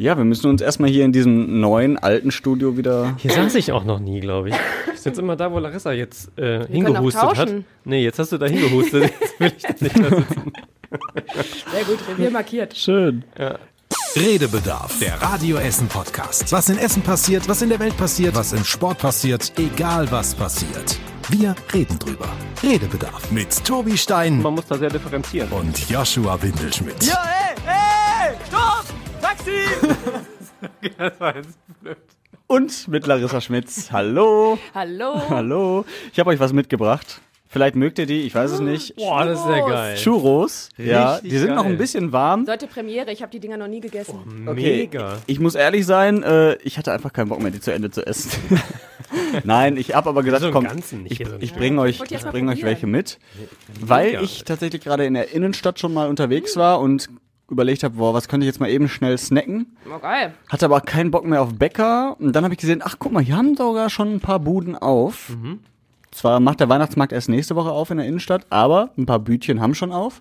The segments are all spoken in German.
Ja, wir müssen uns erstmal hier in diesem neuen, alten Studio wieder. Hier saß ich auch noch nie, glaube ich. Ich sitze jetzt immer da, wo Larissa jetzt äh, hingehustet hat. Nee, jetzt hast du da hingehustet. Jetzt will ich da nicht mehr sitzen. Sehr gut, Revier markiert. Schön. Redebedarf, der Radio Essen Podcast. Was in Essen passiert, was in der Welt passiert, was im Sport passiert, egal was passiert. Wir reden drüber. Redebedarf mit Tobi Stein Man muss da sehr differenzieren. und Joshua Windelschmidt. Ja, ey, ey! Taxi! das war jetzt blöd. Und mit Larissa Schmitz. Hallo. Hallo. Hallo. Ich habe euch was mitgebracht. Vielleicht mögt ihr die, ich weiß es nicht. Boah, das ist sehr Churros. geil. Churros. Ja, Richtig die sind noch geil. ein bisschen warm. Sollte Premiere, ich habe die Dinger noch nie gegessen. Okay, Mega. Ich muss ehrlich sein, äh, ich hatte einfach keinen Bock mehr, die zu Ende zu essen. Nein, ich habe aber gesagt, So komm, ich, ich bringe euch, ich bring euch welche mit, weil ich tatsächlich gerade in der Innenstadt schon mal unterwegs war und überlegt habe, boah, was könnte ich jetzt mal eben schnell snacken? Oh, geil. Hatte aber keinen Bock mehr auf Bäcker. Und dann habe ich gesehen, ach guck mal, hier haben sogar schon ein paar Buden auf. Mhm. Zwar macht der Weihnachtsmarkt erst nächste Woche auf in der Innenstadt, aber ein paar Bütchen haben schon auf.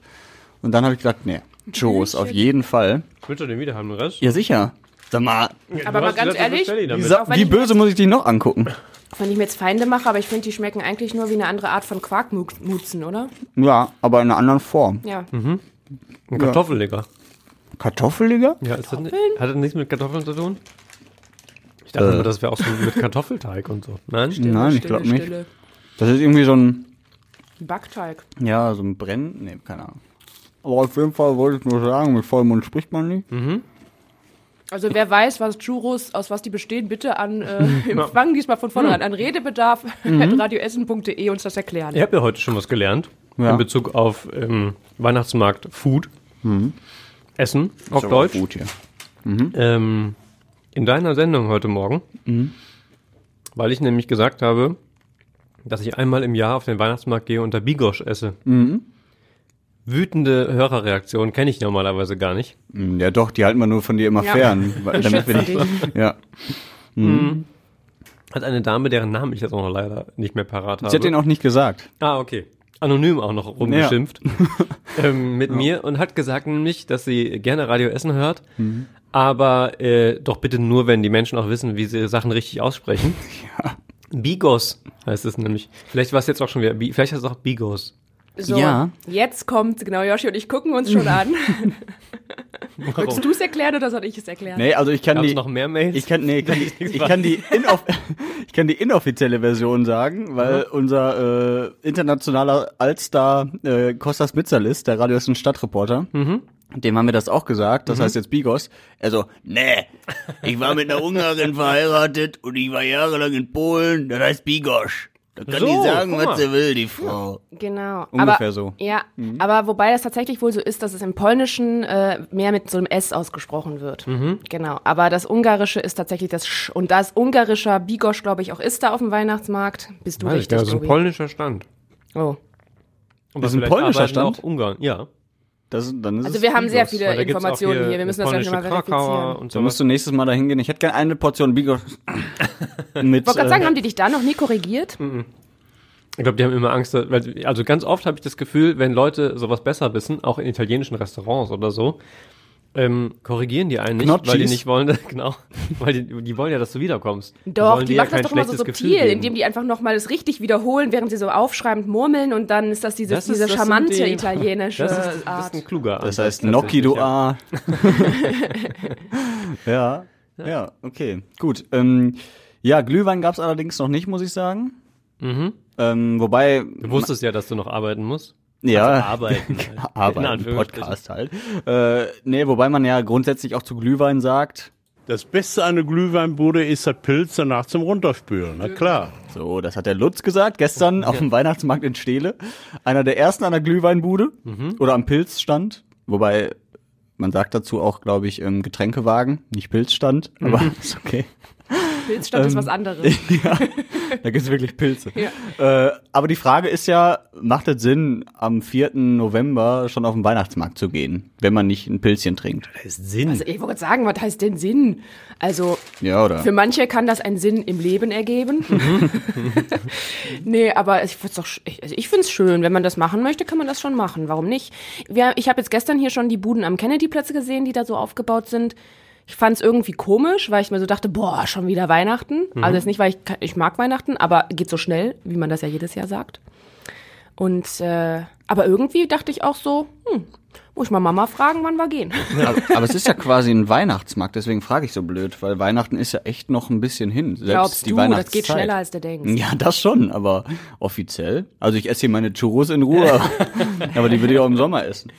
Und dann habe ich gedacht, nee, Churros auf jeden Fall. Willst du den wieder haben, den Rest? Ja, sicher. Sag mal, Aber mal ganz ehrlich, wie, ich böse muss ich die noch angucken? Auch wenn ich mir jetzt Feinde mache, aber ich finde, die schmecken eigentlich nur wie eine andere Art von Quarkmutzen, oder? Ja, aber in einer anderen Form. Ja. Ein Kartoffelleger. Kartoffeliger? Ja, ist das nicht, hat das nichts mit Kartoffeln zu tun? Ich dachte Äh. immer, das wäre auch so mit Kartoffelteig und so. Nein? Nein, ich glaube nicht. Stille. Das ist irgendwie so ein, Backteig. ja, so ein Brenn, nee, keine Ahnung. Aber auf jeden Fall wollte ich nur sagen, mit vollem Mund spricht man nicht. Also wer weiß, was Churros, aus was die bestehen, bitte an äh, Empfang diesmal von vornherein an Redebedarf radioessen.de uns das erklären. Ich habe ja heute schon was gelernt Ja. in Bezug auf ähm, Weihnachtsmarkt Food. Essen auf Ist Deutsch. Gut hier. Ähm, in deiner Sendung heute Morgen, weil ich nämlich gesagt habe, dass ich einmal im Jahr auf den Weihnachtsmarkt gehe und da Bigosch esse. Wütende Hörerreaktionen kenne ich normalerweise gar nicht. Hm, Ja doch, die halten wir nur von dir immer Ja. fern. Damit wir nicht, ja. Hat eine Dame, deren Namen ich jetzt auch noch leider nicht mehr parat habe. Sie hat den auch nicht gesagt. Ah, okay. Anonym auch noch rumgeschimpft ähm, mit mir und hat gesagt nämlich, dass sie gerne Radio Essen hört, aber äh, doch bitte nur, wenn die Menschen auch wissen, wie sie Sachen richtig aussprechen. Bigos heißt es nämlich. Vielleicht war es jetzt auch schon wieder, vielleicht heißt es auch Bigos. So, Ja. jetzt kommt, genau, Joshi und ich gucken uns schon an. Willst du es erklären oder soll ich es erklären? Nee, also ich kann Gab es die, noch mehr Mails? ich kann, nee, ich kann die, ich kann die, inoff ich kann die inoffizielle Version sagen, weil unser äh, internationaler Allstar äh, Kostas Mitzalis, der Radio Essen Stadtreporter, dem haben wir das auch gesagt, das heißt jetzt Bigos. Also, nee, ich war mit einer Ungarin verheiratet und ich war jahrelang in Polen, das heißt Bigosch. Da kann So, die sagen, was sie will, die Frau. Genau. Ungefähr aber, so. Ja, aber wobei das tatsächlich wohl so ist, dass es im Polnischen äh, mehr mit so einem S ausgesprochen wird. Genau. Aber das Ungarische ist tatsächlich das Sch. Und da es ungarischer Bigosch, glaube ich, auch ist da auf dem Weihnachtsmarkt, bist du Weiß ich, richtig, das ist ein polnischer Stand. Oh. Aber Das ist ein polnischer Stand? Auch Ungarn, ja. Das, dann ist Also wir haben sehr viele Weil Informationen hier. Wir müssen das gleich nochmal verifizieren. und Da so. musst du nächstes Mal dahin gehen. Ich hätte gerne eine Portion Bigos mit. Ich wollte gerade äh, sagen, haben die dich da noch nie korrigiert? Ich glaube, die haben immer Angst, weil, also ganz oft habe ich das Gefühl, wenn Leute sowas besser wissen, auch in italienischen Restaurants oder so, ähm, korrigieren die einen nicht, weil die nicht wollen, genau, weil die, die wollen ja, dass du wiederkommst. Doch, die dir machen das kein doch immer so subtil, indem die einfach nochmal das richtig wiederholen, während sie so aufschreibend murmeln und dann ist das diese, Das ist- diese das charmante die- italienische das ist, das ist Art. ein kluger Das Ansatz heißt Gnocchi, du tatsächlich, A. ja. Ja, okay. Gut. Ähm, ja, Glühwein gab's allerdings noch nicht, muss ich sagen. Mhm. Ähm, wobei. Du wusstest ja, dass du noch arbeiten musst. Ja, Also arbeiten. halt. In Arbeiten. Podcast halt. Äh, nee, wobei man ja grundsätzlich auch zu Glühwein sagt, Das Beste an der Glühweinbude ist das Pilz danach zum Runterspülen. Na klar. so, das hat der Lutz gesagt, gestern auf dem Weihnachtsmarkt in Steele. Einer der ersten an der Glühweinbude oder am Pilzstand. Wobei, man sagt dazu auch, glaube ich, Getränkewagen, nicht Pilzstand, aber ist okay. Pilzstand ist was anderes. ja, da gibt's wirklich Pilze. Ja. Äh, aber die Frage ist ja, macht es Sinn, am 4. November schon auf den Weihnachtsmarkt zu gehen, wenn man nicht ein Pilzchen trinkt? Das ist Sinn. Also ich wollte sagen, was heißt denn Sinn? Also Ja, oder? für manche kann das einen Sinn im Leben ergeben. nee, aber ich find's doch, sch- ich- also ich finde es schön, wenn man das machen möchte, kann man das schon machen. Warum nicht? Wir, ich habe jetzt gestern hier schon die Buden am Kennedy-Platz gesehen, die da so aufgebaut sind. Ich fand es irgendwie komisch, weil ich mir so dachte, boah, schon wieder Weihnachten. Mhm. Also jetzt nicht, weil ich, ich mag Weihnachten, aber geht so schnell, wie man das ja jedes Jahr sagt. Und äh, aber irgendwie dachte ich auch so, hm, muss ich mal Mama fragen, wann wir gehen. Aber, aber es ist ja quasi ein Weihnachtsmarkt, deswegen frage ich so blöd, weil Weihnachten ist ja echt noch ein bisschen hin. Selbst Glaubst die du, das Weihnachtszeit. geht schneller, als du denkst. Ja, das schon, aber offiziell. Also ich esse hier meine Churros in Ruhe, aber die würde ich auch im Sommer essen.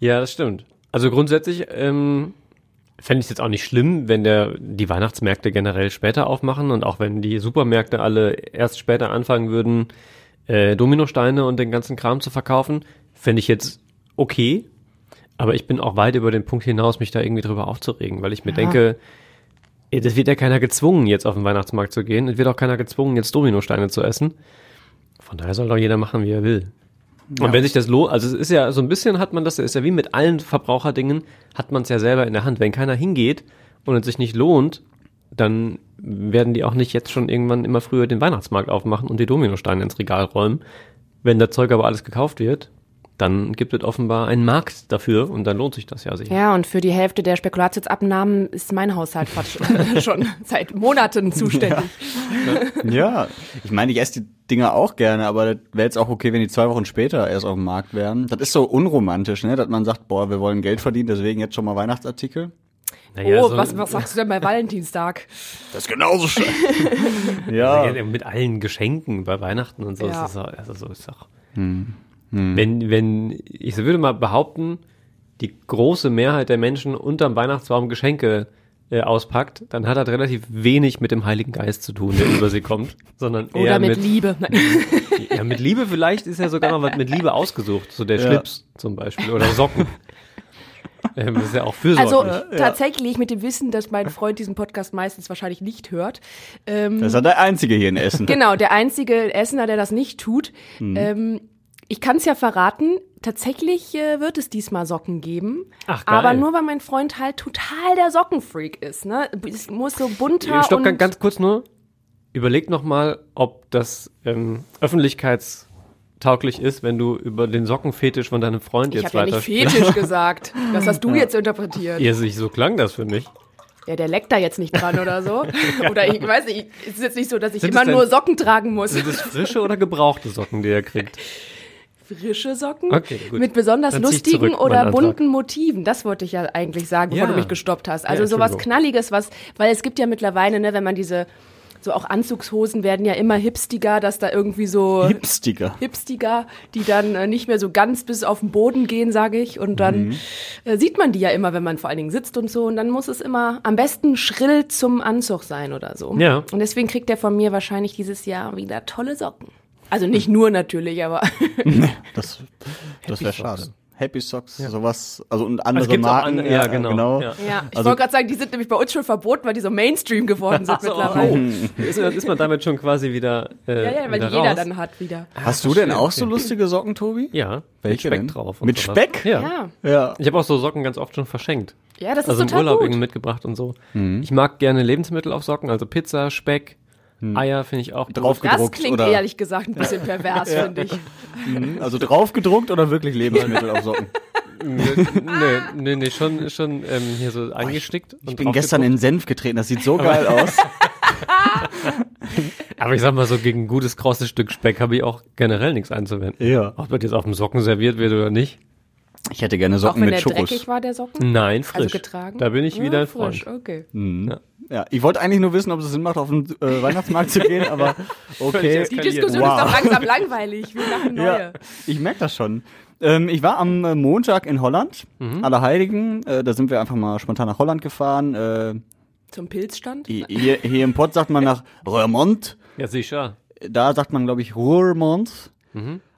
Ja, das stimmt. Also grundsätzlich ähm, fände ich es jetzt auch nicht schlimm, wenn der die Weihnachtsmärkte generell später aufmachen und auch wenn die Supermärkte alle erst später anfangen würden, äh, Dominosteine und den ganzen Kram zu verkaufen, fände ich jetzt okay. Aber ich bin auch weit über den Punkt hinaus, mich da irgendwie drüber aufzuregen, weil ich mir denke, ey, das wird ja keiner gezwungen, jetzt auf den Weihnachtsmarkt zu gehen. Es wird auch keiner gezwungen, jetzt Dominosteine zu essen. Von daher soll doch jeder machen, wie er will. Und wenn sich das lohnt, also es ist ja so ein bisschen hat man das, ist ja wie mit allen Verbraucherdingen, hat man es ja selber in der Hand. Wenn keiner hingeht und es sich nicht lohnt, dann werden die auch nicht jetzt schon irgendwann immer früher den Weihnachtsmarkt aufmachen und die Dominosteine ins Regal räumen. Wenn das Zeug aber alles gekauft wird, dann gibt es offenbar einen Markt dafür und dann lohnt sich das ja sicher. Ja, und für die Hälfte der Spekulatiusabnahmen ist mein Haushalt fast schon seit Monaten zuständig. Ja, ich meine, ich esse die Dinger auch gerne, aber das wäre jetzt auch okay, wenn die zwei Wochen später erst auf dem Markt wären. Das ist so unromantisch, ne, dass man sagt, boah, wir wollen Geld verdienen, deswegen jetzt schon mal Weihnachtsartikel. Naja, oh, so- was, was sagst du denn bei Valentinstag? Das ist genauso schön. ja. Ja, mit allen Geschenken bei Weihnachten und so. Ja. Ist das auch, also so ist auch. Wenn, wenn, ich würde mal behaupten, die große Mehrheit der Menschen unterm Weihnachtsbaum Geschenke äh, auspackt, dann hat das relativ wenig mit dem Heiligen Geist zu tun, der über sie kommt, sondern eher Oder mit, Liebe. Ja, mit Liebe vielleicht ist ja sogar noch was mit Liebe ausgesucht, so der Ja. Schlips zum Beispiel oder Socken. ähm, das ist ja auch fürsorglich. Also tatsächlich mit dem Wissen, dass mein Freund diesen Podcast meistens wahrscheinlich nicht hört. Ähm, Das ist ja der einzige hier in Essen. Genau, der einzige Essener, der das nicht tut. Mhm. Ähm, ich kann es ja verraten, tatsächlich äh, wird es diesmal Socken geben. Ach, geil. aber nur weil mein Freund halt total der Sockenfreak ist. Ne? Es muss so bunter Stopp, und ganz, ganz kurz nur. Überleg noch mal, ob das ähm, öffentlichkeitstauglich ist, wenn du über den Sockenfetisch von deinem Freund ich jetzt habe ja weiter nicht Fetisch gesagt. Das hast du jetzt interpretiert. Ja, so klang das für mich. Ja, der leckt da jetzt nicht dran oder so. Oder ich weiß nicht, es ist jetzt nicht so, dass ich Sind immer denn- nur Socken tragen muss. Sind es frische oder gebrauchte Socken, die er kriegt? Frische Socken Okay, gut. mit besonders Dann lustigen zurück oder Antrag. bunten Motiven. Das wollte ich ja eigentlich sagen, bevor Ja. du mich gestoppt hast. Also Ja, sowas. Knalliges, was, weil es gibt ja mittlerweile, ne, wenn man diese, so auch Anzugshosen werden ja immer hipstiger, dass da irgendwie so Hipstiger. hipstiger, die dann äh, nicht mehr so ganz bis auf den Boden gehen, sage ich. Und dann Mhm. äh, sieht man die ja immer, wenn man vor allen Dingen sitzt und so. Und dann muss es immer am besten schrill zum Anzug sein oder so. Ja. Und deswegen kriegt er von mir wahrscheinlich dieses Jahr wieder tolle Socken. Also nicht nur natürlich, aber Das, das wäre schade. Happy Socks, sowas, also und andere auch Marken. andere- ja, genau, ja. ja, ich Also- wollte gerade sagen, die sind nämlich bei uns schon verboten, weil die so Mainstream geworden sind mittlerweile. Ist, ist man damit schon quasi wieder, äh, Ja, ja, weil jeder raus? dann hat wieder. Hast du denn auch so lustige Socken, Tobi? Ja, Welche mit Speck denn? drauf. und Mit sowas. Speck? Ja. Ja, Ja. Ich habe auch so Socken ganz oft schon verschenkt. ja das ist also im total Urlaub gut. irgendwie mitgebracht und so. Ich mag gerne Lebensmittel auf Socken, also Pizza, Speck, Eier finde ich auch gut. Drauf Das klingt oder ehrlich gesagt ein bisschen pervers, finde ich. also drauf gedruckt oder wirklich Lebensmittel auf Socken? nee, nee, nee, schon, schon ähm, hier so eingestickt. Ich bin gestern in Senf getreten, das sieht so geil aus. Aber ich sag mal so, gegen ein gutes krosses Stück Speck habe ich auch generell nichts einzuwenden. Ja. Ob das jetzt auf dem Socken serviert wird oder nicht. Ich hätte gerne Auch Socken wenn mit der Churros. dreckig war, der Socken? Nein, frisch. Also getragen? Da bin ich wieder ja, ein Freund. frisch, okay. Ja, ich wollte eigentlich nur wissen, ob es Sinn macht, auf den äh, Weihnachtsmarkt zu gehen, aber okay. Die. Diskussion Wow. ist doch langsam langweilig. Wir machen neue. Ja, ich merke das schon. Ähm, ich war am äh, Montag in Holland, Allerheiligen. Äh, da sind wir einfach mal spontan nach Holland gefahren. Äh, Zum Pilzstand? hier, hier im Pott sagt man nach Roermond. Ja, sicher. Da sagt man, glaube ich, Roermond.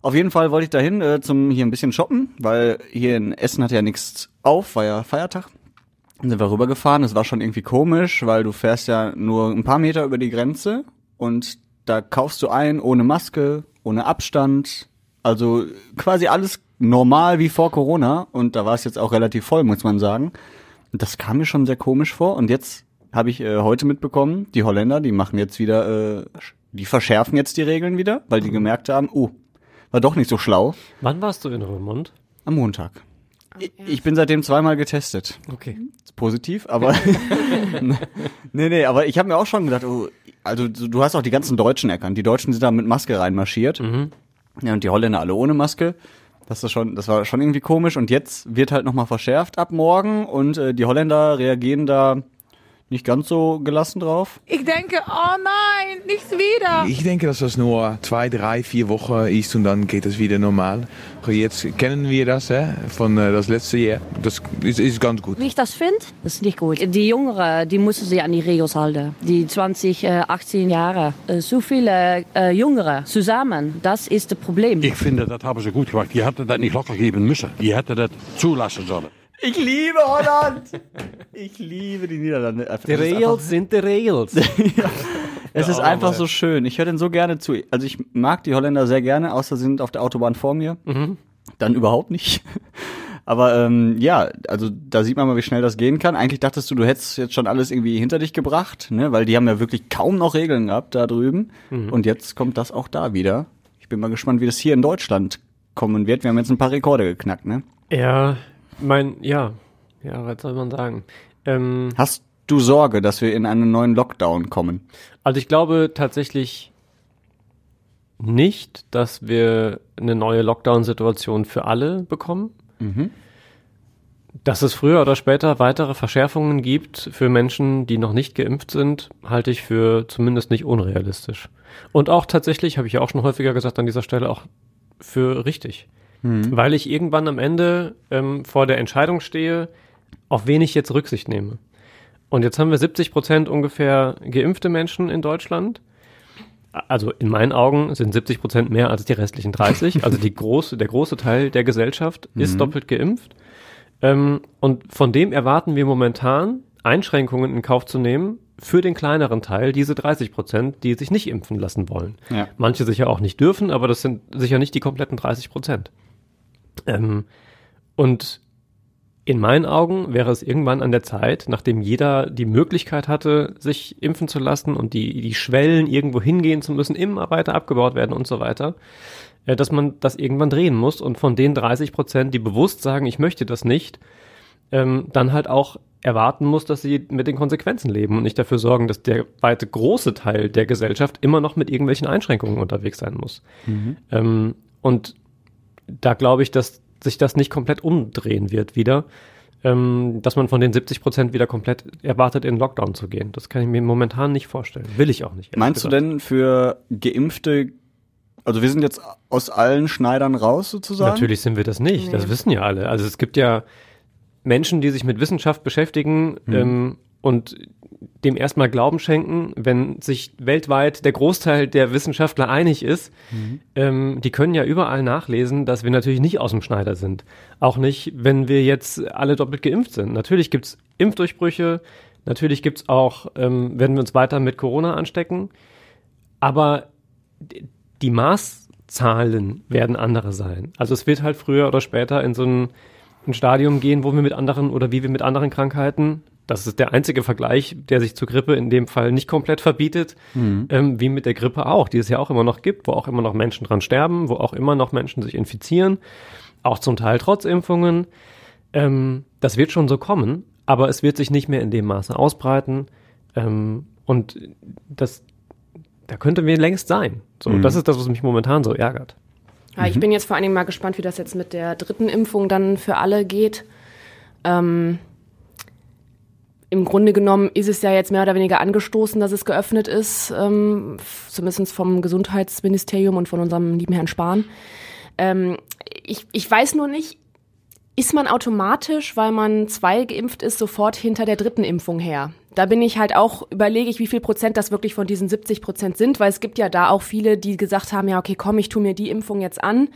Auf jeden Fall wollte ich dahin äh, zum hier ein bisschen shoppen, weil hier in Essen hat ja nichts auf, war ja Feiertag. Sind wir rübergefahren. Es war schon irgendwie komisch, weil du fährst ja nur ein paar Meter über die Grenze und da kaufst du ein ohne Maske, ohne Abstand. Also quasi alles normal wie vor Corona und da war es jetzt auch relativ voll, muss man sagen. Und das kam mir schon sehr komisch vor und jetzt habe ich äh, heute mitbekommen, die Holländer, die machen jetzt wieder, äh, die verschärfen jetzt die Regeln wieder, weil die gemerkt haben, oh, war doch nicht so schlau Wann warst du in Römond? am Montag. Ich, ich bin seitdem zweimal getestet. Okay. Positiv, aber nee, nee, aber ich habe mir auch schon gedacht, oh, also du hast auch die ganzen Deutschen erkannt. Die Deutschen sind da mit Maske reinmarschiert. Ja, und die Holländer alle ohne Maske. Das ist schon, das war schon irgendwie komisch. Und jetzt wird halt nochmal verschärft ab morgen und äh, die Holländer reagieren da nicht ganz so gelassen drauf. Ich denke, oh nein, nicht wieder. Ich denke, dass das nur zwei, drei, vier Wochen ist und dann geht es wieder normal. Jetzt kennen wir das hè, von äh, das letzte Jahr. Das ist, ist ganz gut. Wie ich das finde, das ist nicht gut. Die Jüngeren, die müssen sich an die Regeln halten. Die 20, äh, 18 Jahre. Äh, So viele äh, Jüngere zusammen, das ist das Problem. Ich finde, das haben sie gut gemacht. Die hätten das nicht locker geben müssen. Die hätten das zulassen sollen. Ich liebe Holland! ich liebe die Niederlande. Die Rails sind die Rails. Es ist einfach so schön. Ich höre den so gerne zu. Also ich mag die Holländer sehr gerne, außer sie sind auf der Autobahn vor mir. Dann überhaupt nicht. Aber ähm, ja, also da sieht man mal, wie schnell das gehen kann. Eigentlich dachtest du, du hättest jetzt schon alles irgendwie hinter dich gebracht, ne? Weil die haben ja wirklich kaum noch Regeln gehabt da drüben. Und jetzt kommt das auch da wieder. Ich bin mal gespannt, wie das hier in Deutschland kommen wird. Wir haben jetzt ein paar Rekorde geknackt, ne? Ja, mein, ja. Ja, was soll man sagen? Ähm, Hast du Sorge, dass wir in einen neuen Lockdown kommen? Also ich glaube tatsächlich nicht, dass wir eine neue Lockdown-Situation für alle bekommen. Dass es früher oder später weitere Verschärfungen gibt für Menschen, die noch nicht geimpft sind, halte ich für zumindest nicht unrealistisch. Und auch tatsächlich, habe ich ja auch schon häufiger gesagt an dieser Stelle, auch für richtig. Weil ich irgendwann am Ende ähm, vor der Entscheidung stehe, auf wen ich jetzt Rücksicht nehme. Und jetzt haben wir 70 Prozent ungefähr geimpfte Menschen in Deutschland. Also in meinen Augen sind 70 Prozent mehr als die restlichen 30. Also die große, der große Teil der Gesellschaft ist doppelt geimpft. Ähm, und von dem erwarten wir momentan Einschränkungen in Kauf zu nehmen für den kleineren Teil, diese 30 Prozent, die sich nicht impfen lassen wollen. Ja. Manche sicher auch nicht dürfen, aber das sind sicher nicht die kompletten 30 Prozent. Ähm, und in meinen Augen wäre es irgendwann an der Zeit, nachdem jeder die Möglichkeit hatte, sich impfen zu lassen und die, die Schwellen irgendwo hingehen zu müssen, immer weiter abgebaut werden und so weiter, äh, dass man das irgendwann drehen muss und von den 30 Prozent, die bewusst sagen, ich möchte das nicht, ähm, dann halt auch erwarten muss, dass sie mit den Konsequenzen leben und nicht dafür sorgen, dass der weite große Teil der Gesellschaft immer noch mit irgendwelchen Einschränkungen unterwegs sein muss. Ähm, und da glaube ich, dass sich das nicht komplett umdrehen wird wieder, ähm, dass man von den 70 Prozent wieder komplett erwartet, in Lockdown zu gehen. Das kann ich mir momentan nicht vorstellen. Will ich auch nicht. Meinst du gesagt. denn für Geimpfte, also wir sind jetzt aus allen Schneidern raus sozusagen? Natürlich sind wir das nicht. Das wissen ja alle. Also es gibt ja Menschen, die sich mit Wissenschaft beschäftigen ähm, und dem erstmal Glauben schenken, wenn sich weltweit der Großteil der Wissenschaftler einig ist, ähm, die können ja überall nachlesen, dass wir natürlich nicht aus dem Schneider sind. Auch nicht, wenn wir jetzt alle doppelt geimpft sind. Natürlich gibt's Impfdurchbrüche, natürlich gibt's auch, ähm, werden wir uns weiter mit Corona anstecken, aber die Maßzahlen werden andere sein. Also es wird halt früher oder später in so ein, ein Stadium gehen, wo wir mit anderen oder wie wir mit anderen Krankheiten, das ist der einzige Vergleich, der sich zur Grippe in dem Fall nicht komplett verbietet, ähm, wie mit der Grippe auch, die es ja auch immer noch gibt, wo auch immer noch Menschen dran sterben, wo auch immer noch Menschen sich infizieren, auch zum Teil trotz Impfungen. Ähm, das wird schon so kommen, aber es wird sich nicht mehr in dem Maße ausbreiten. Ähm, und das, da könnte wir längst sein. So, das ist das, was mich momentan so ärgert. Ja, ich bin jetzt vor allen Dingen mal gespannt, wie das jetzt mit der dritten Impfung dann für alle geht. Ähm, Im Grunde genommen ist es ja jetzt mehr oder weniger angestoßen, dass es geöffnet ist, ähm, zumindest vom Gesundheitsministerium und von unserem lieben Herrn Spahn. Ähm, ich, ich weiß nur nicht, ist man automatisch, weil man zwei geimpft ist, sofort hinter der dritten Impfung her? Da bin ich halt auch, überlege ich, wie viel Prozent das wirklich von diesen 70 Prozent sind, weil es gibt ja da auch viele, die gesagt haben, ja, okay, komm, ich tu mir die Impfung jetzt an,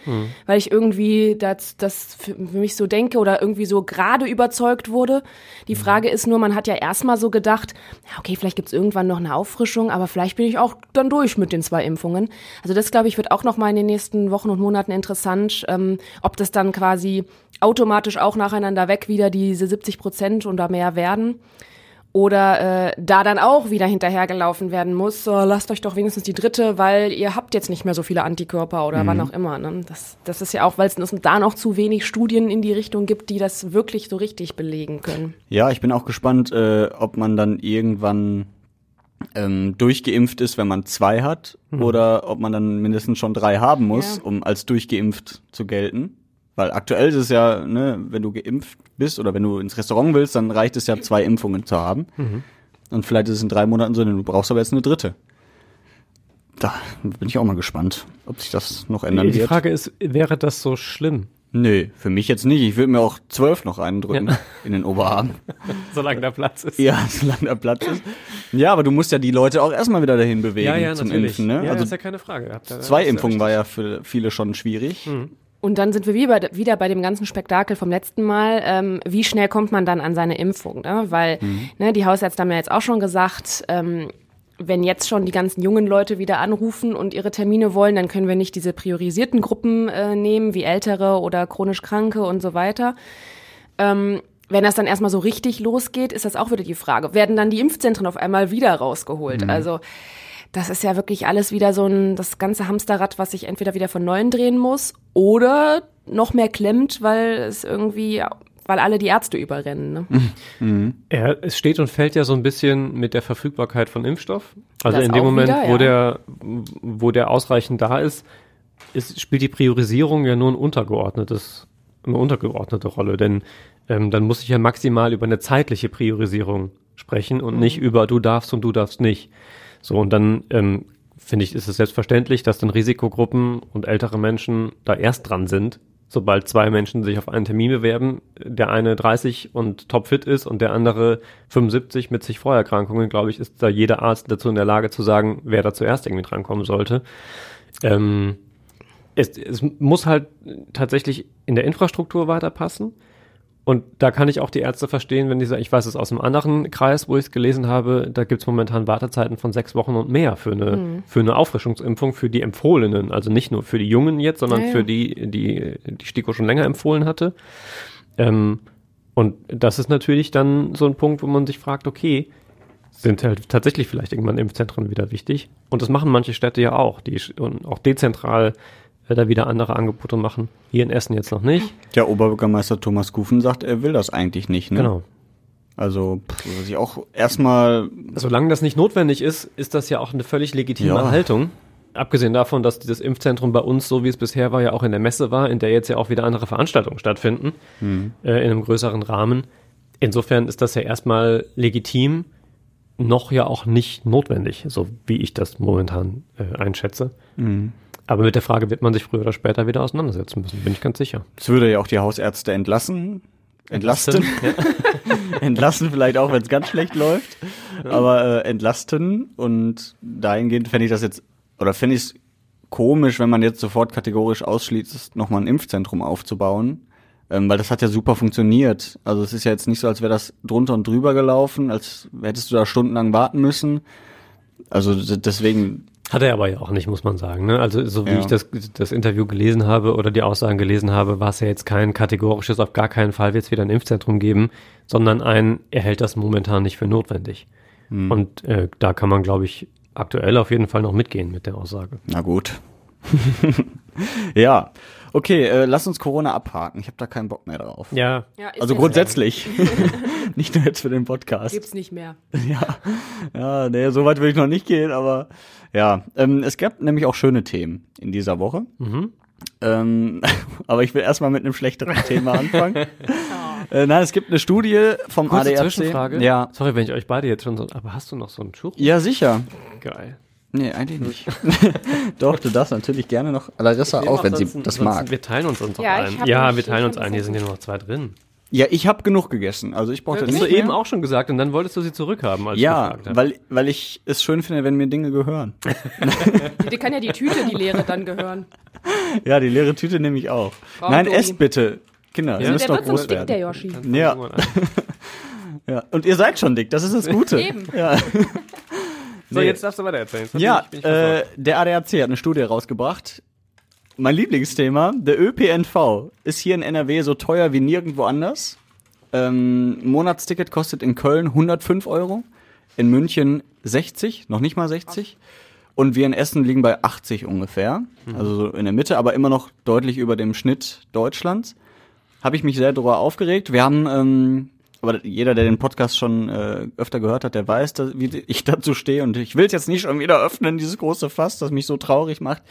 weil ich irgendwie das, das für mich so denke oder irgendwie so gerade überzeugt wurde. Die Frage ist nur, man hat ja erstmal so gedacht, ja, okay, vielleicht gibt's irgendwann noch eine Auffrischung, aber vielleicht bin ich auch dann durch mit den zwei Impfungen. Also das, glaube ich, wird auch noch mal in den nächsten Wochen und Monaten interessant, ähm, ob das dann quasi automatisch auch nacheinander weg wieder diese 70 Prozent oder mehr werden. Oder äh, da dann auch wieder hinterhergelaufen werden muss, so, lasst euch doch wenigstens die dritte, weil ihr habt jetzt nicht mehr so viele Antikörper oder mhm. wann auch immer. Ne? Das, das ist ja auch, weil es da noch zu wenig Studien in die Richtung gibt, die das wirklich so richtig belegen können. Ja, ich bin auch gespannt, äh, ob man dann irgendwann ähm, durchgeimpft ist, wenn man zwei hat, mhm. oder ob man dann mindestens schon drei haben muss, ja. um als durchgeimpft zu gelten. Weil aktuell ist es ja, ne, wenn du geimpft bist oder wenn du ins Restaurant willst, dann reicht es ja, zwei Impfungen zu haben. Mhm. Und vielleicht ist es in drei Monaten so, denn du brauchst aber jetzt eine dritte. Da bin ich auch mal gespannt, ob sich das noch ändern Die wird. Die Frage ist, wäre das so schlimm? Nö, für mich jetzt nicht. Ich würde mir auch zwölf noch eindrücken ja. in den Oberarm. solange da Platz ist. Ja, solange da Platz ist. Ja, aber du musst ja die Leute auch erstmal wieder dahin bewegen ja, ja, zum natürlich. Impfen. Ne? Ja, also das ist ja keine Frage. Zwei Impfungen war ja für viele schon schwierig. Mhm. Und dann sind wir wieder, bei dem ganzen Spektakel vom letzten Mal. Ähm, wie schnell kommt man dann an seine Impfung? Ne? Weil mhm. ne, die Hausärzte haben ja jetzt auch schon gesagt, ähm, wenn jetzt schon die ganzen jungen Leute wieder anrufen und ihre Termine wollen, dann können wir nicht diese priorisierten Gruppen äh, nehmen, wie Ältere oder chronisch Kranke und so weiter. Ähm, wenn das dann erstmal so richtig losgeht, ist das auch wieder die Frage. Werden dann die Impfzentren auf einmal wieder rausgeholt? Mhm. Also das ist ja wirklich alles wieder so ein, das ganze Hamsterrad, was sich entweder wieder von neuem drehen muss oder noch mehr klemmt, weil es irgendwie, weil alle die Ärzte überrennen. Ne? Mhm. Ja, es steht und fällt ja so ein bisschen mit der Verfügbarkeit von Impfstoff. Also das in dem Moment, wieder, ja. wo der, wo der ausreichend da ist, ist, spielt die Priorisierung ja nur ein untergeordnetes, eine untergeordnete Rolle, denn ähm, dann muss ich ja maximal über eine zeitliche Priorisierung sprechen und mhm. nicht über du darfst und du darfst nicht. So, und dann ähm, finde ich, ist es selbstverständlich, dass dann Risikogruppen und ältere Menschen da erst dran sind, sobald zwei Menschen sich auf einen Termin bewerben, der eine 30 und topfit ist und der andere 75 mit sich Vorerkrankungen, glaube ich, ist da jeder Arzt dazu in der Lage zu sagen, wer da zuerst irgendwie drankommen sollte. Ähm, es, es muss halt tatsächlich in der Infrastruktur weiterpassen. Und da kann ich auch die Ärzte verstehen, wenn die sagen, ich weiß es aus einem anderen Kreis, wo ich es gelesen habe, da gibt es momentan Wartezeiten von sechs Wochen und mehr für eine, mhm. für eine Auffrischungsimpfung für die Empfohlenen. Also nicht nur für die Jungen jetzt, sondern ja, ja. für die, die die STIKO schon länger empfohlen hatte. Ähm, und das ist natürlich dann so ein Punkt, wo man sich fragt, okay, sind halt tatsächlich vielleicht irgendwann Impfzentren wieder wichtig. Und das machen manche Städte ja auch, die und auch dezentral da wieder andere Angebote machen. Hier in Essen jetzt noch nicht. Der Oberbürgermeister Thomas Kufen sagt, er will das eigentlich nicht. Ne? Genau. Also, was ich auch erstmal. Solange das nicht notwendig ist, ist das ja auch eine völlig legitime ja. Haltung. Abgesehen davon, dass dieses Impfzentrum bei uns, so wie es bisher war, ja auch in der Messe war, in der jetzt ja auch wieder andere Veranstaltungen stattfinden, mhm. äh, in einem größeren Rahmen. Insofern ist das ja erstmal legitim, noch ja auch nicht notwendig, so wie ich das momentan äh, einschätze. Mhm. Aber mit der Frage wird man sich früher oder später wieder auseinandersetzen müssen, bin ich ganz sicher. Es würde ja auch die Hausärzte entlassen. Entlasten. Entlasten, entlassen vielleicht auch, wenn es ganz schlecht läuft. Aber äh, entlasten. Und dahingehend fände ich das jetzt, oder fände ich es komisch, wenn man jetzt sofort kategorisch ausschließt, nochmal ein Impfzentrum aufzubauen. Ähm, weil das hat ja super funktioniert. Also es ist ja jetzt nicht so, als wäre das drunter und drüber gelaufen, als hättest du da stundenlang warten müssen. Also deswegen hat er aber ja auch nicht, muss man sagen. Ne? Also so wie ja. ich das, das Interview gelesen habe oder die Aussagen gelesen habe, war es ja jetzt kein kategorisches, auf gar keinen Fall wird es wieder ein Impfzentrum geben, sondern ein, er hält das momentan nicht für notwendig. Hm. Und äh, da kann man, glaube ich, aktuell auf jeden Fall noch mitgehen mit der Aussage. Na gut. ja. Okay, äh, lass uns Corona abhaken. Ich habe da keinen Bock mehr drauf. Ja. ja also grundsätzlich. nicht nur jetzt für den Podcast. Gibt's nicht mehr. Ja. Ja, nee, so weit will ich noch nicht gehen, aber ja. Ähm, es gab nämlich auch schöne Themen in dieser Woche. Mhm. Ähm, aber ich will erstmal mit einem schlechteren Thema anfangen. oh. äh, nein, es gibt eine Studie vom Kurze ADAC. Zwischenfrage. Ja. Sorry, wenn ich euch beide jetzt schon so. Aber hast du noch so einen Schuh? Ja, sicher. Geil. Nee, eigentlich nicht. Doch, du darfst natürlich gerne noch Larissa auch, wenn sie das mag. Wir teilen uns uns ja, ein. Ja, wir teilen uns ein. Hier sind ja nur noch zwei drin. Ja, ich habe genug gegessen. Also ich brauchte nicht. Hast du eben auch schon gesagt und dann wolltest du sie zurückhaben, als ja, ich gefragt habe. weil weil ich es schön finde, wenn mir Dinge gehören. Dir kann ja die Tüte, die leere, dann gehören. Ja, die leere Tüte nehme ich auch. Warum Nein, esst bitte, Kinder. Ja? Ihr müsst der doch groß so dick, werden. der Yoshi. Ja. ja. Und ihr seid schon dick. Das ist das Gute. Eben. Ja. So, nee. jetzt darfst du weiter erzählen. Ja, ich, äh, der ADAC hat eine Studie rausgebracht. Mein Lieblingsthema, der ÖPNV ist hier in NRW so teuer wie nirgendwo anders. Ähm, Monatsticket kostet in Köln 105 Euro, in München 60, noch nicht mal 60. Und wir in Essen liegen bei 80 ungefähr, also so in der Mitte, aber immer noch deutlich über dem Schnitt Deutschlands. Habe ich mich sehr darüber aufgeregt. Wir haben, ähm, aber jeder, der den Podcast schon äh, öfter gehört hat, der weiß, dass, wie ich dazu stehe. Und ich will es jetzt nicht schon wieder öffnen, dieses große Fass, das mich so traurig macht.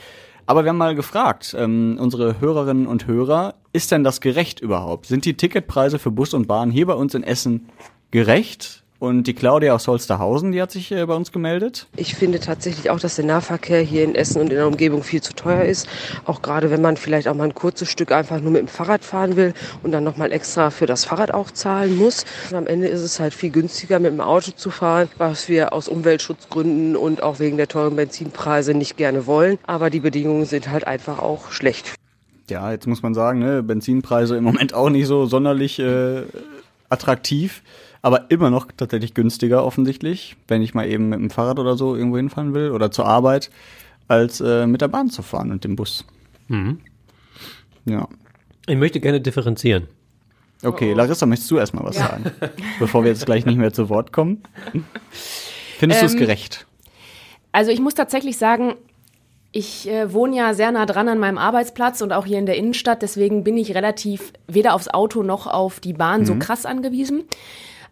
Aber wir haben mal gefragt, ähm, unsere Hörerinnen und Hörer, ist denn das gerecht überhaupt? Sind die Ticketpreise für Bus und Bahn hier bei uns in Essen gerecht? Und die Claudia aus Holsterhausen, die hat sich äh, bei uns gemeldet. Ich finde tatsächlich auch, dass der Nahverkehr hier in Essen und in der Umgebung viel zu teuer ist. Auch gerade wenn man vielleicht auch mal ein kurzes Stück einfach nur mit dem Fahrrad fahren will und dann nochmal extra für das Fahrrad auch zahlen muss. Und am Ende ist es halt viel günstiger, mit dem Auto zu fahren, was wir aus Umweltschutzgründen und auch wegen der teuren Benzinpreise nicht gerne wollen. Aber die Bedingungen sind halt einfach auch schlecht. Ja, jetzt muss man sagen, ne, Benzinpreise im Moment auch nicht so sonderlich äh, attraktiv, aber immer noch tatsächlich günstiger offensichtlich, wenn ich mal eben mit dem Fahrrad oder so irgendwo hinfahren will oder zur Arbeit, als äh, mit der Bahn zu fahren und dem Bus. Mhm. Ja. Ich möchte gerne differenzieren. Okay, Larissa, möchtest du erstmal was sagen, bevor wir jetzt gleich nicht mehr zu Wort kommen? Findest du es Ähm, gerecht? Also ich muss tatsächlich sagen, ich äh, wohne ja sehr nah dran an meinem Arbeitsplatz und auch hier in der Innenstadt. Deswegen bin ich relativ weder aufs Auto noch auf die Bahn so krass angewiesen.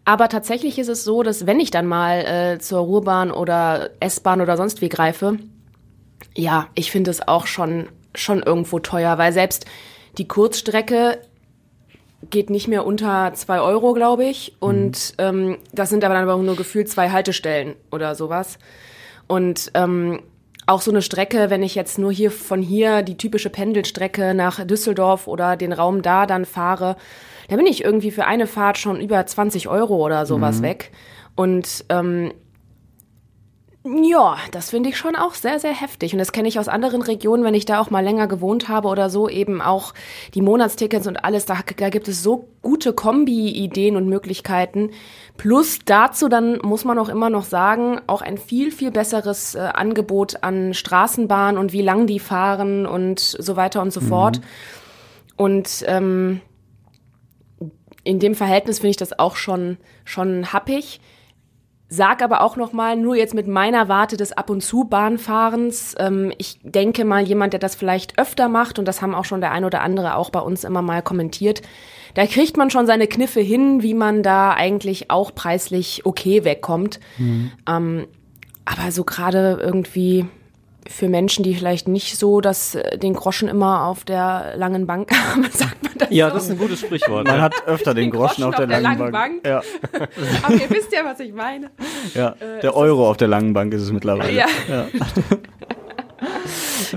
Aber tatsächlich ist es so, dass wenn ich dann mal äh, zur Ruhrbahn oder S-Bahn oder sonst wie greife, ja, ich finde es auch schon, schon irgendwo teuer, weil selbst die Kurzstrecke geht nicht mehr unter zwei Euro, glaube ich. Und ähm, das sind aber dann aber nur gefühlt zwei Haltestellen oder sowas. Und ähm, auch so eine Strecke, wenn ich jetzt nur hier von hier die typische Pendelstrecke nach Düsseldorf oder den Raum da dann fahre, da bin ich irgendwie für eine Fahrt schon über 20 Euro oder sowas weg. Und ähm, ja, das finde ich schon auch sehr, sehr heftig. Und das kenne ich aus anderen Regionen, wenn ich da auch mal länger gewohnt habe oder so, eben auch die Monatstickets und alles. Da, da gibt es so gute Kombi-Ideen und Möglichkeiten. Plus dazu dann muss man auch immer noch sagen, auch ein viel, viel besseres äh, Angebot an Straßenbahnen und wie lang die fahren und so weiter und so fort. Und ähm, in dem Verhältnis finde ich das auch schon, schon happig. Sag aber auch noch mal, nur jetzt mit meiner Warte des Ab- und zu Bahnfahrens. Ähm, ich denke mal, jemand, der das vielleicht öfter macht, und das haben auch schon der ein oder andere auch bei uns immer mal kommentiert, da kriegt man schon seine Kniffe hin, wie man da eigentlich auch preislich okay wegkommt. Ähm, aber so gerade irgendwie für Menschen, die vielleicht nicht so das, äh, den Groschen immer auf der langen Bank haben, sagt man das Ja, so. das ist ein gutes Sprichwort. Man ja. hat öfter den, Den Groschen, auf der, langen, Bank. Ja, Aber ihr wisst ja, was ich meine. ja. der Euro auf der langen Bank ist es mittlerweile. Ja.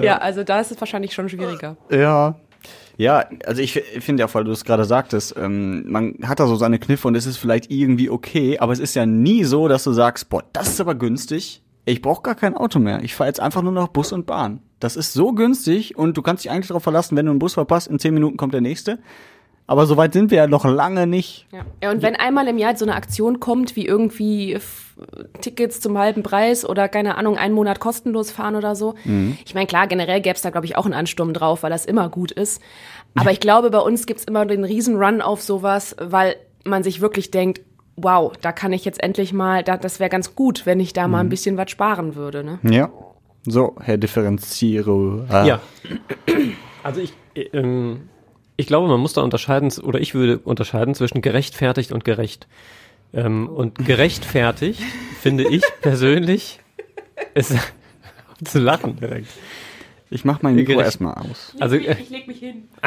Ja, also da ist es wahrscheinlich schon schwieriger. Ja. Ja, also ich finde ja, weil du es gerade sagtest, ähm, man hat da so seine Kniffe und es ist vielleicht irgendwie okay, aber es ist ja nie so, dass du sagst, boah, das ist aber günstig. Ich brauche gar kein Auto mehr. Ich fahre jetzt einfach nur noch Bus und Bahn. Das ist so günstig und du kannst dich eigentlich darauf verlassen, wenn du einen Bus verpasst, in zehn Minuten kommt der nächste. Aber so weit sind wir ja noch lange nicht. Ja. ja, und wenn einmal im Jahr so eine Aktion kommt, wie irgendwie Tickets zum halben Preis oder keine Ahnung, einen Monat kostenlos fahren oder so. Ich meine, klar, generell gäbe es da, glaube ich, auch einen Ansturm drauf, weil das immer gut ist. Aber ich glaube, bei uns gibt's immer den riesen Run auf sowas, weil man sich wirklich denkt, wow, da kann ich jetzt endlich mal, da, das wäre ganz gut, wenn ich da mal ein bisschen was sparen würde. Ne? Ja. So, Herr Differenziero. Ah. Ja. Also ich, äh, ähm, ich glaube, man muss da unterscheiden, oder ich würde unterscheiden zwischen gerechtfertigt und gerecht. Ähm, und gerechtfertigt finde ich persönlich ist zu lachen direkt. Ich mach mein Mikro erstmal aus. Also, äh, Ich leg mich hin.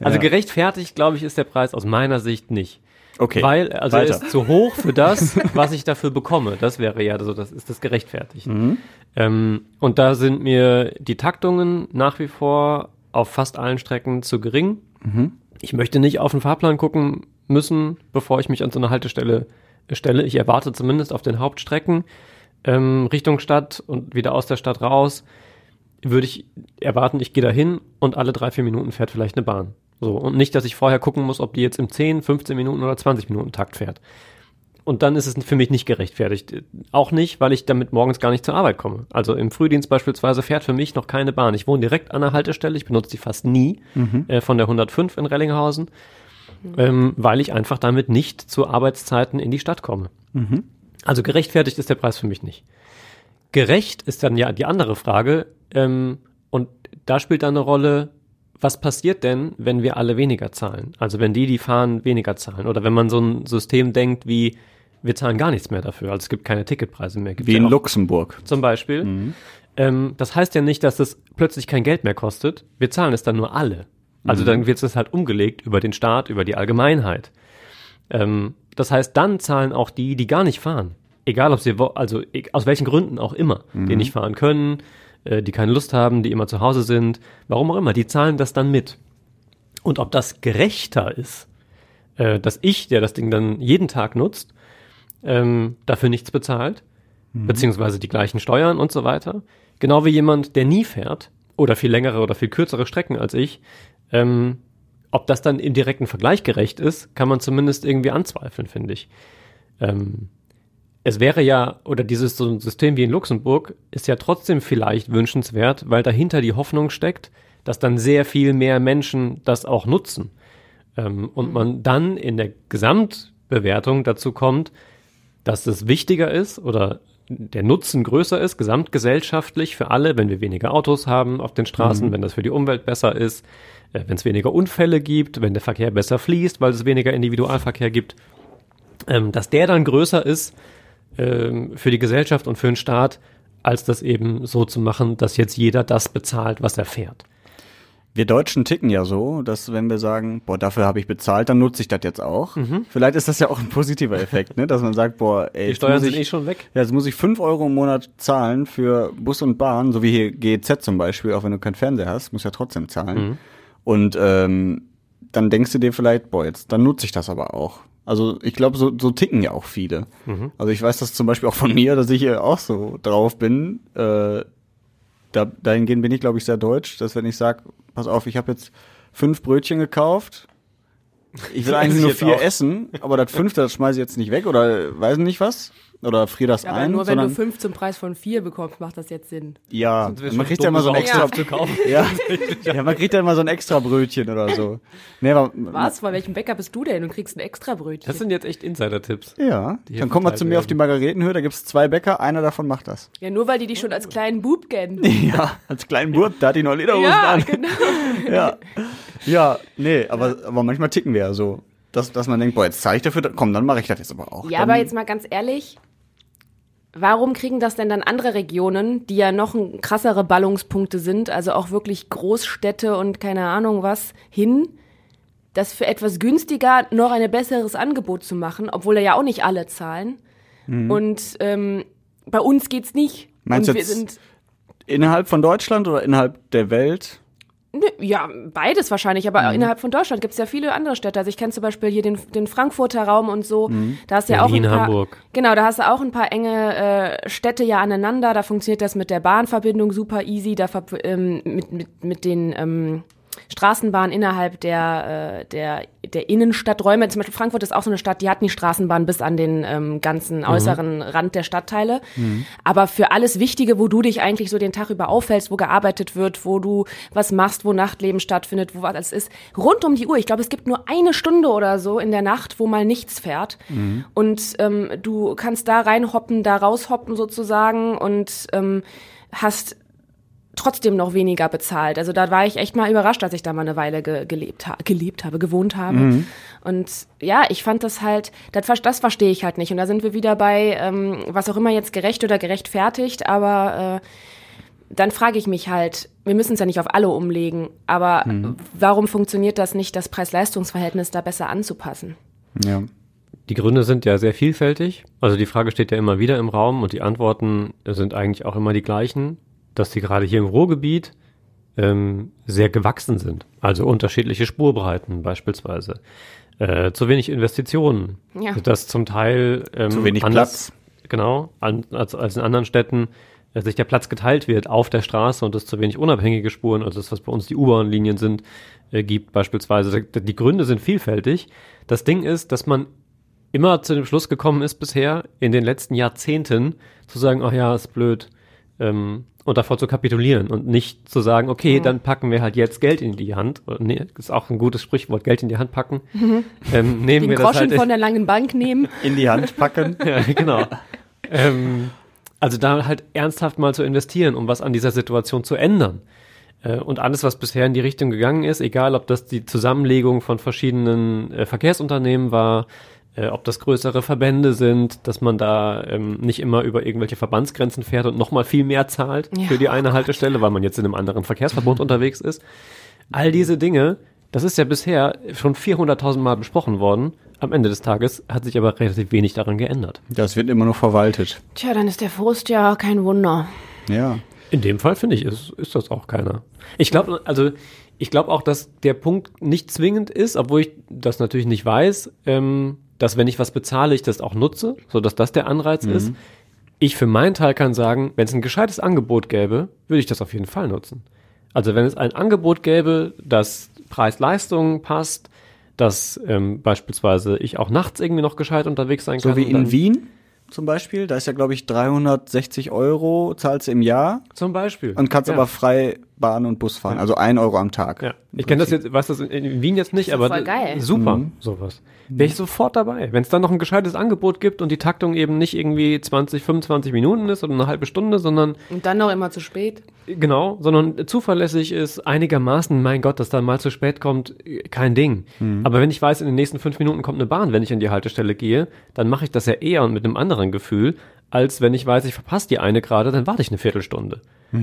also Ja. gerechtfertigt, glaube ich, ist der Preis aus meiner Sicht nicht. Okay. Weil, also er ist zu hoch für das, was ich dafür bekomme. Das wäre ja so, das ist das gerechtfertigt. Mhm. Ähm, und da sind mir die Taktungen nach wie vor auf fast allen Strecken zu gering. Mhm. Ich möchte nicht auf den Fahrplan gucken müssen, bevor ich mich an so eine Haltestelle stelle. Ich erwarte zumindest auf den Hauptstrecken ähm, Richtung Stadt und wieder aus der Stadt raus, würde ich erwarten, ich gehe da hin und alle drei, vier Minuten fährt vielleicht eine Bahn. So. Und nicht, dass ich vorher gucken muss, ob die jetzt im 10, 15 Minuten oder 20 Minuten Takt fährt. Und dann ist es für mich nicht gerechtfertigt. Auch nicht, weil ich damit morgens gar nicht zur Arbeit komme. Also im Frühdienst beispielsweise fährt für mich noch keine Bahn. Ich wohne direkt an der Haltestelle, ich benutze die fast nie, äh, von der 105 in Rellinghausen. ähm, weil ich einfach damit nicht zu Arbeitszeiten in die Stadt komme. Mhm. Also gerechtfertigt ist der Preis für mich nicht. Gerecht ist dann ja die andere Frage, ähm, und da spielt dann eine Rolle, was passiert denn, wenn wir alle weniger zahlen? Also wenn die, die fahren, weniger zahlen. Oder wenn man so ein System denkt wie, wir zahlen gar nichts mehr dafür. Also es gibt keine Ticketpreise mehr. Gibt Wie ja in Luxemburg. Zum Beispiel. Mhm. Ähm, das heißt ja nicht, dass es plötzlich kein Geld mehr kostet. Wir zahlen es dann nur alle. Also Mhm. dann wird es halt umgelegt über den Staat, über die Allgemeinheit. Ähm, das heißt, dann zahlen auch die, die gar nicht fahren. Egal, ob sie, also e- aus welchen Gründen auch immer, die Mhm. nicht fahren können, äh, die keine Lust haben, die immer zu Hause sind, warum auch immer, die zahlen das dann mit. Und ob das gerechter ist, äh, dass ich, der das Ding dann jeden Tag nutzt, ähm, dafür nichts bezahlt, beziehungsweise die gleichen Steuern und so weiter. Genau wie jemand, der nie fährt oder viel längere oder viel kürzere Strecken als ich, ähm, ob das dann im direkten Vergleich gerecht ist, kann man zumindest irgendwie anzweifeln, finde ich. Ähm, es wäre ja, oder dieses so ein System wie in Luxemburg ist ja trotzdem vielleicht wünschenswert, weil dahinter die Hoffnung steckt, dass dann sehr viel mehr Menschen das auch nutzen. Ähm, und man dann in der Gesamtbewertung dazu kommt, dass es wichtiger ist oder der Nutzen größer ist, gesamtgesellschaftlich für alle, wenn wir weniger Autos haben auf den Straßen, Mhm. wenn das für die Umwelt besser ist, äh, wenn es weniger Unfälle gibt, wenn der Verkehr besser fließt, weil es weniger Individualverkehr gibt, ähm, dass der dann größer ist ähm, für die Gesellschaft und für den Staat, als das eben so zu machen, dass jetzt jeder das bezahlt, was er fährt. Wir Deutschen ticken ja so, dass wenn wir sagen, boah, dafür habe ich bezahlt, dann nutze ich das jetzt auch. Mhm. Vielleicht ist das ja auch ein positiver Effekt, ne? dass man sagt, boah, ey, Die Steuern muss sind eh schon weg. Ja, jetzt muss ich fünf Euro im Monat zahlen für Bus und Bahn, so wie hier GEZ zum Beispiel, auch wenn du keinen Fernseher hast, musst du ja trotzdem zahlen. Mhm. Und ähm, dann denkst du dir vielleicht, boah, jetzt, dann nutze ich das aber auch. Also ich glaube, so, so ticken ja auch viele. Mhm. Also ich weiß das zum Beispiel auch von mir, dass ich hier auch so drauf bin. Äh, da, dahingehend bin ich, glaube ich, sehr deutsch, dass wenn ich sage, pass auf, ich habe jetzt fünf Brötchen gekauft, ich will eigentlich nur vier auch. essen, aber das fünfte, das schmeiße ich jetzt nicht weg oder weiß nicht was. Oder friere das Ja, aber ein. nur wenn du fünf zum Preis von vier bekommst, macht das jetzt Sinn. ja, man kriegt ja immer so ein extra überhaupt zu kaufen. Ja, ja, man kriegt ja immer so ein extra Brötchen oder so. Nee, aber, Was? Bei welchem Bäcker bist du denn? Du kriegst ein extra Brötchen. Das sind jetzt echt Insider-Tipps. Ja, dann man verteilt zu mir auf die werden. Margaretenhöhe, da gibt's zwei Bäcker, einer davon macht das. Ja, nur weil die dich schon als kleinen Bub kennen. Ja, als kleinen Bub, da hat die noch Lederhosen Ja, an. genau. Ja, ja, nee, aber, aber manchmal ticken wir ja so, dass, dass man denkt, boah, jetzt zahle ich dafür, komm, dann mache ich das jetzt aber auch. Ja, dann, aber jetzt mal ganz ehrlich, warum kriegen das denn dann andere Regionen, die ja noch krassere Ballungspunkte sind, also auch wirklich Großstädte und keine Ahnung was, hin, das für etwas günstiger noch ein besseres Angebot zu machen, obwohl da ja auch nicht alle zahlen. Und ähm, bei uns geht's nicht. Mhm. Meinst und du wir jetzt- sind Innerhalb von Deutschland oder innerhalb der Welt? Ja, beides wahrscheinlich, aber Mhm. innerhalb von Deutschland gibt es ja viele andere Städte. Also ich kenne zum Beispiel hier den, den Frankfurter Raum und so. Da hast du ja auch ein paar, Hamburg. Genau, da hast du auch ein paar enge äh, Städte ja aneinander. Da funktioniert das mit der Bahnverbindung super easy. Da ähm, mit, mit, mit den ähm, Straßenbahnen innerhalb der, äh, der, der Innenstadträume. Zum Beispiel Frankfurt ist auch so eine Stadt, die hat die Straßenbahn bis an den ähm, ganzen äußeren Rand der Stadtteile. Aber für alles Wichtige, wo du dich eigentlich so den Tag über auffällst, wo gearbeitet wird, wo du was machst, wo Nachtleben stattfindet, wo was alles ist, rund um die Uhr. Ich glaube, es gibt nur eine Stunde oder so in der Nacht, wo mal nichts fährt. Und ähm, du kannst da reinhoppen, da raushoppen sozusagen und ähm, hast trotzdem noch weniger bezahlt. Also da war ich echt mal überrascht, als ich da mal eine Weile ge gelebt, ha gelebt habe, gewohnt habe. Und ja, ich fand das halt, das, das verstehe ich halt nicht. Und da sind wir wieder bei, ähm, was auch immer jetzt gerecht oder gerechtfertigt, aber äh, dann frage ich mich halt, wir müssen es ja nicht auf alle umlegen, aber warum funktioniert das nicht, das Preis-Leistungs-Verhältnis da besser anzupassen? Ja. Die Gründe sind ja sehr vielfältig. Also die Frage steht ja immer wieder im Raum und die Antworten sind eigentlich auch immer die gleichen, dass die gerade hier im Ruhrgebiet ähm, sehr gewachsen sind. Also unterschiedliche Spurbreiten beispielsweise. Äh, zu wenig Investitionen. Ja. Dass zum Teil ähm, Zu wenig anders, Genau, an, als, als in anderen Städten äh, sich der Platz geteilt wird auf der Straße und es zu wenig unabhängige Spuren, also das, was bei uns die U-Bahn-Linien sind, äh, gibt beispielsweise. Die Gründe sind vielfältig. Das Ding ist, dass man immer zu dem Schluss gekommen ist bisher, in den letzten Jahrzehnten, zu sagen, ach ja, ist blöd. Ähm, und davor zu kapitulieren und nicht zu sagen, okay, dann packen wir halt jetzt Geld in die Hand. Nee, ist auch ein gutes Sprichwort, Geld in die Hand packen. Ähm, nehmen Den wir das Groschen halt von der langen Bank nehmen. In die Hand packen. ja, genau. ähm, also da halt ernsthaft mal zu investieren, um was an dieser Situation zu ändern. Äh, Und alles, was bisher in die Richtung gegangen ist, egal ob das die Zusammenlegung von verschiedenen äh, Verkehrsunternehmen war, äh, ob das größere Verbände sind, dass man da ähm, nicht immer über irgendwelche Verbandsgrenzen fährt und nochmal viel mehr zahlt Ja. für die eine Haltestelle, weil man jetzt in einem anderen Verkehrsverbund unterwegs ist. All diese Dinge, das ist ja bisher schon 400.000 Mal besprochen worden. Am Ende des Tages hat sich aber relativ wenig daran geändert. Das wird immer noch verwaltet. Tja, dann ist der Frust ja kein Wunder. Ja. In dem Fall finde ich, ist, ist das auch keiner. Ich glaube, also ich glaube auch, dass der Punkt nicht zwingend ist, obwohl ich das natürlich nicht weiß, ähm, dass wenn ich was bezahle, ich das auch nutze, so dass das der Anreiz ist. Ich für meinen Teil kann sagen, wenn es ein gescheites Angebot gäbe, würde ich das auf jeden Fall nutzen. Also wenn es ein Angebot gäbe, das Preis-Leistung passt, dass ähm, beispielsweise ich auch nachts irgendwie noch gescheit unterwegs sein kann. So wie in Wien zum Beispiel. Da ist ja, glaube ich, 360 Euro zahlst du im Jahr Zum Beispiel. und kannst Ja. aber frei Bahn und Bus fahren. Also ein Euro am Tag. Ja, ich kenne das jetzt, weiß das in, in Wien jetzt nicht, Das ist aber voll geil. super, sowas. Wäre ich sofort dabei. Wenn es dann noch ein gescheites Angebot gibt und die Taktung eben nicht irgendwie 20, 25 Minuten ist oder eine halbe Stunde, sondern Und dann noch immer zu spät. genau, sondern zuverlässig ist einigermaßen, mein Gott, dass dann mal zu spät kommt, kein Ding. Aber wenn ich weiß, in den nächsten fünf Minuten kommt eine Bahn, wenn ich an die Haltestelle gehe, dann mache ich das ja eher und mit einem anderen Gefühl, als wenn ich weiß, ich verpasse die eine gerade, dann warte ich eine Viertelstunde.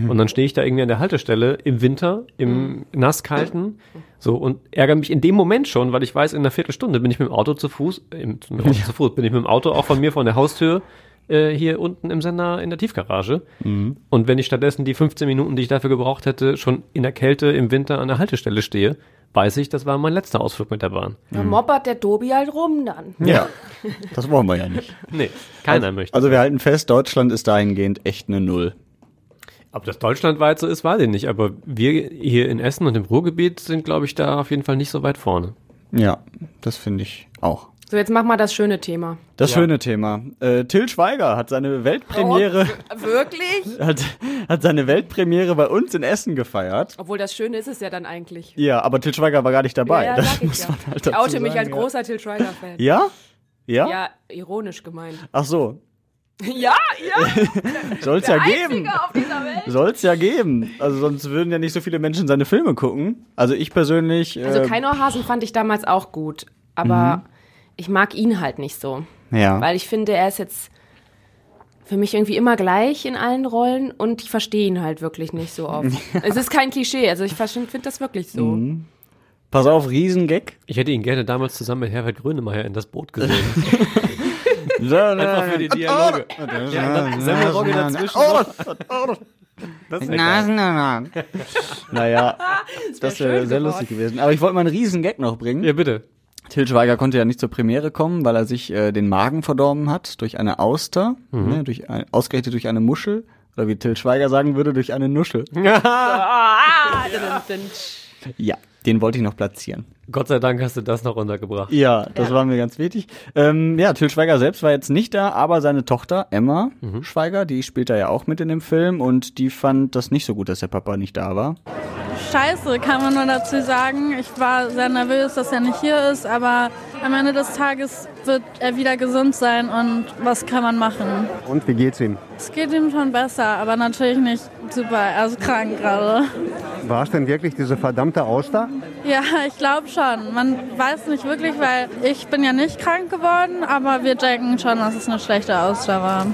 Und dann stehe ich da irgendwie an der Haltestelle im Winter, im nasskalten, so und ärgere mich in dem Moment schon, weil ich weiß, in einer Viertelstunde bin ich mit dem Auto zu Fuß, äh, mit dem Auto zu Fuß, bin ich mit dem Auto auch von mir von der Haustür äh, hier unten im Sender in der Tiefgarage. Und wenn ich stattdessen die 15 Minuten, die ich dafür gebraucht hätte, schon in der Kälte im Winter an der Haltestelle stehe, weiß ich, das war mein letzter Ausflug mit der Bahn. Da moppert der Tobi halt rum dann. Ja. Das wollen wir ja nicht. Nee, keiner möchte. Also wir halten fest, Deutschland ist dahingehend echt eine Null. Ob das deutschlandweit so ist, weiß ich nicht. Aber wir hier in Essen und im Ruhrgebiet sind, glaube ich, da auf jeden Fall nicht so weit vorne. Ja, das finde ich auch. So, jetzt mach mal das schöne Thema. Das schöne Thema. Äh, Till Schweiger hat seine Weltpremiere, Oh, wirklich? hat, hat seine Weltpremiere bei uns in Essen gefeiert. Obwohl das Schöne ist es ja dann eigentlich. Ja, aber Till Schweiger war gar nicht dabei. ja, ja, das ich muss ja. man halt ich dazu oute mich sagen, als ja. großer Till Schweiger-Fan. Ja? Ja? Ja, ironisch gemeint. Ach so. Ja, ja. Soll's Der ja geben. Einzige. Soll's ja geben. Also sonst würden ja nicht so viele Menschen seine Filme gucken. Also ich persönlich. Also äh, Keinohrhasen fand ich damals auch gut, aber ich mag ihn halt nicht so. Ja. Weil ich finde, er ist jetzt für mich irgendwie immer gleich in allen Rollen und ich verstehe ihn halt wirklich nicht so oft. Es ist kein Klischee, also ich finde das wirklich so. Pass auf, Riesengag. Ich hätte ihn gerne damals zusammen mit Herbert Grönemeyer in das Boot gesehen. Einfach für die Dialoge. Ja, dann Semmelrogge dazwischen. Das geil. Naja, das wäre sehr geworden. lustig gewesen. Aber ich wollte mal einen Riesengag noch bringen. Ja, bitte. Til Schweiger konnte ja nicht zur Premiere kommen, weil er sich äh, den Magen verdorben hat durch eine Auster, ne, durch ein, ausgerechnet durch eine Muschel. Oder wie Til Schweiger sagen würde, durch eine Nuschel. Ah, Ja, den wollte ich noch platzieren. Gott sei Dank hast du das noch untergebracht. Ja, das war mir ganz wichtig. Ähm, ja, Til Schweiger selbst war jetzt nicht da, aber seine Tochter Emma Schweiger, die spielt da ja auch mit in dem Film und die fand das nicht so gut, dass der Papa nicht da war. Scheiße, kann man nur dazu sagen. Ich war sehr nervös, dass er nicht hier ist, aber am Ende des Tages wird er wieder gesund sein und was kann man machen? Und wie geht's ihm? Es geht ihm schon besser, aber natürlich nicht super. Er ist krank gerade. War es denn wirklich diese verdammte Auster? Ja, ich glaube schon. Man weiß nicht wirklich, weil ich bin ja nicht krank geworden, aber wir denken schon, dass es eine schlechte Auster war.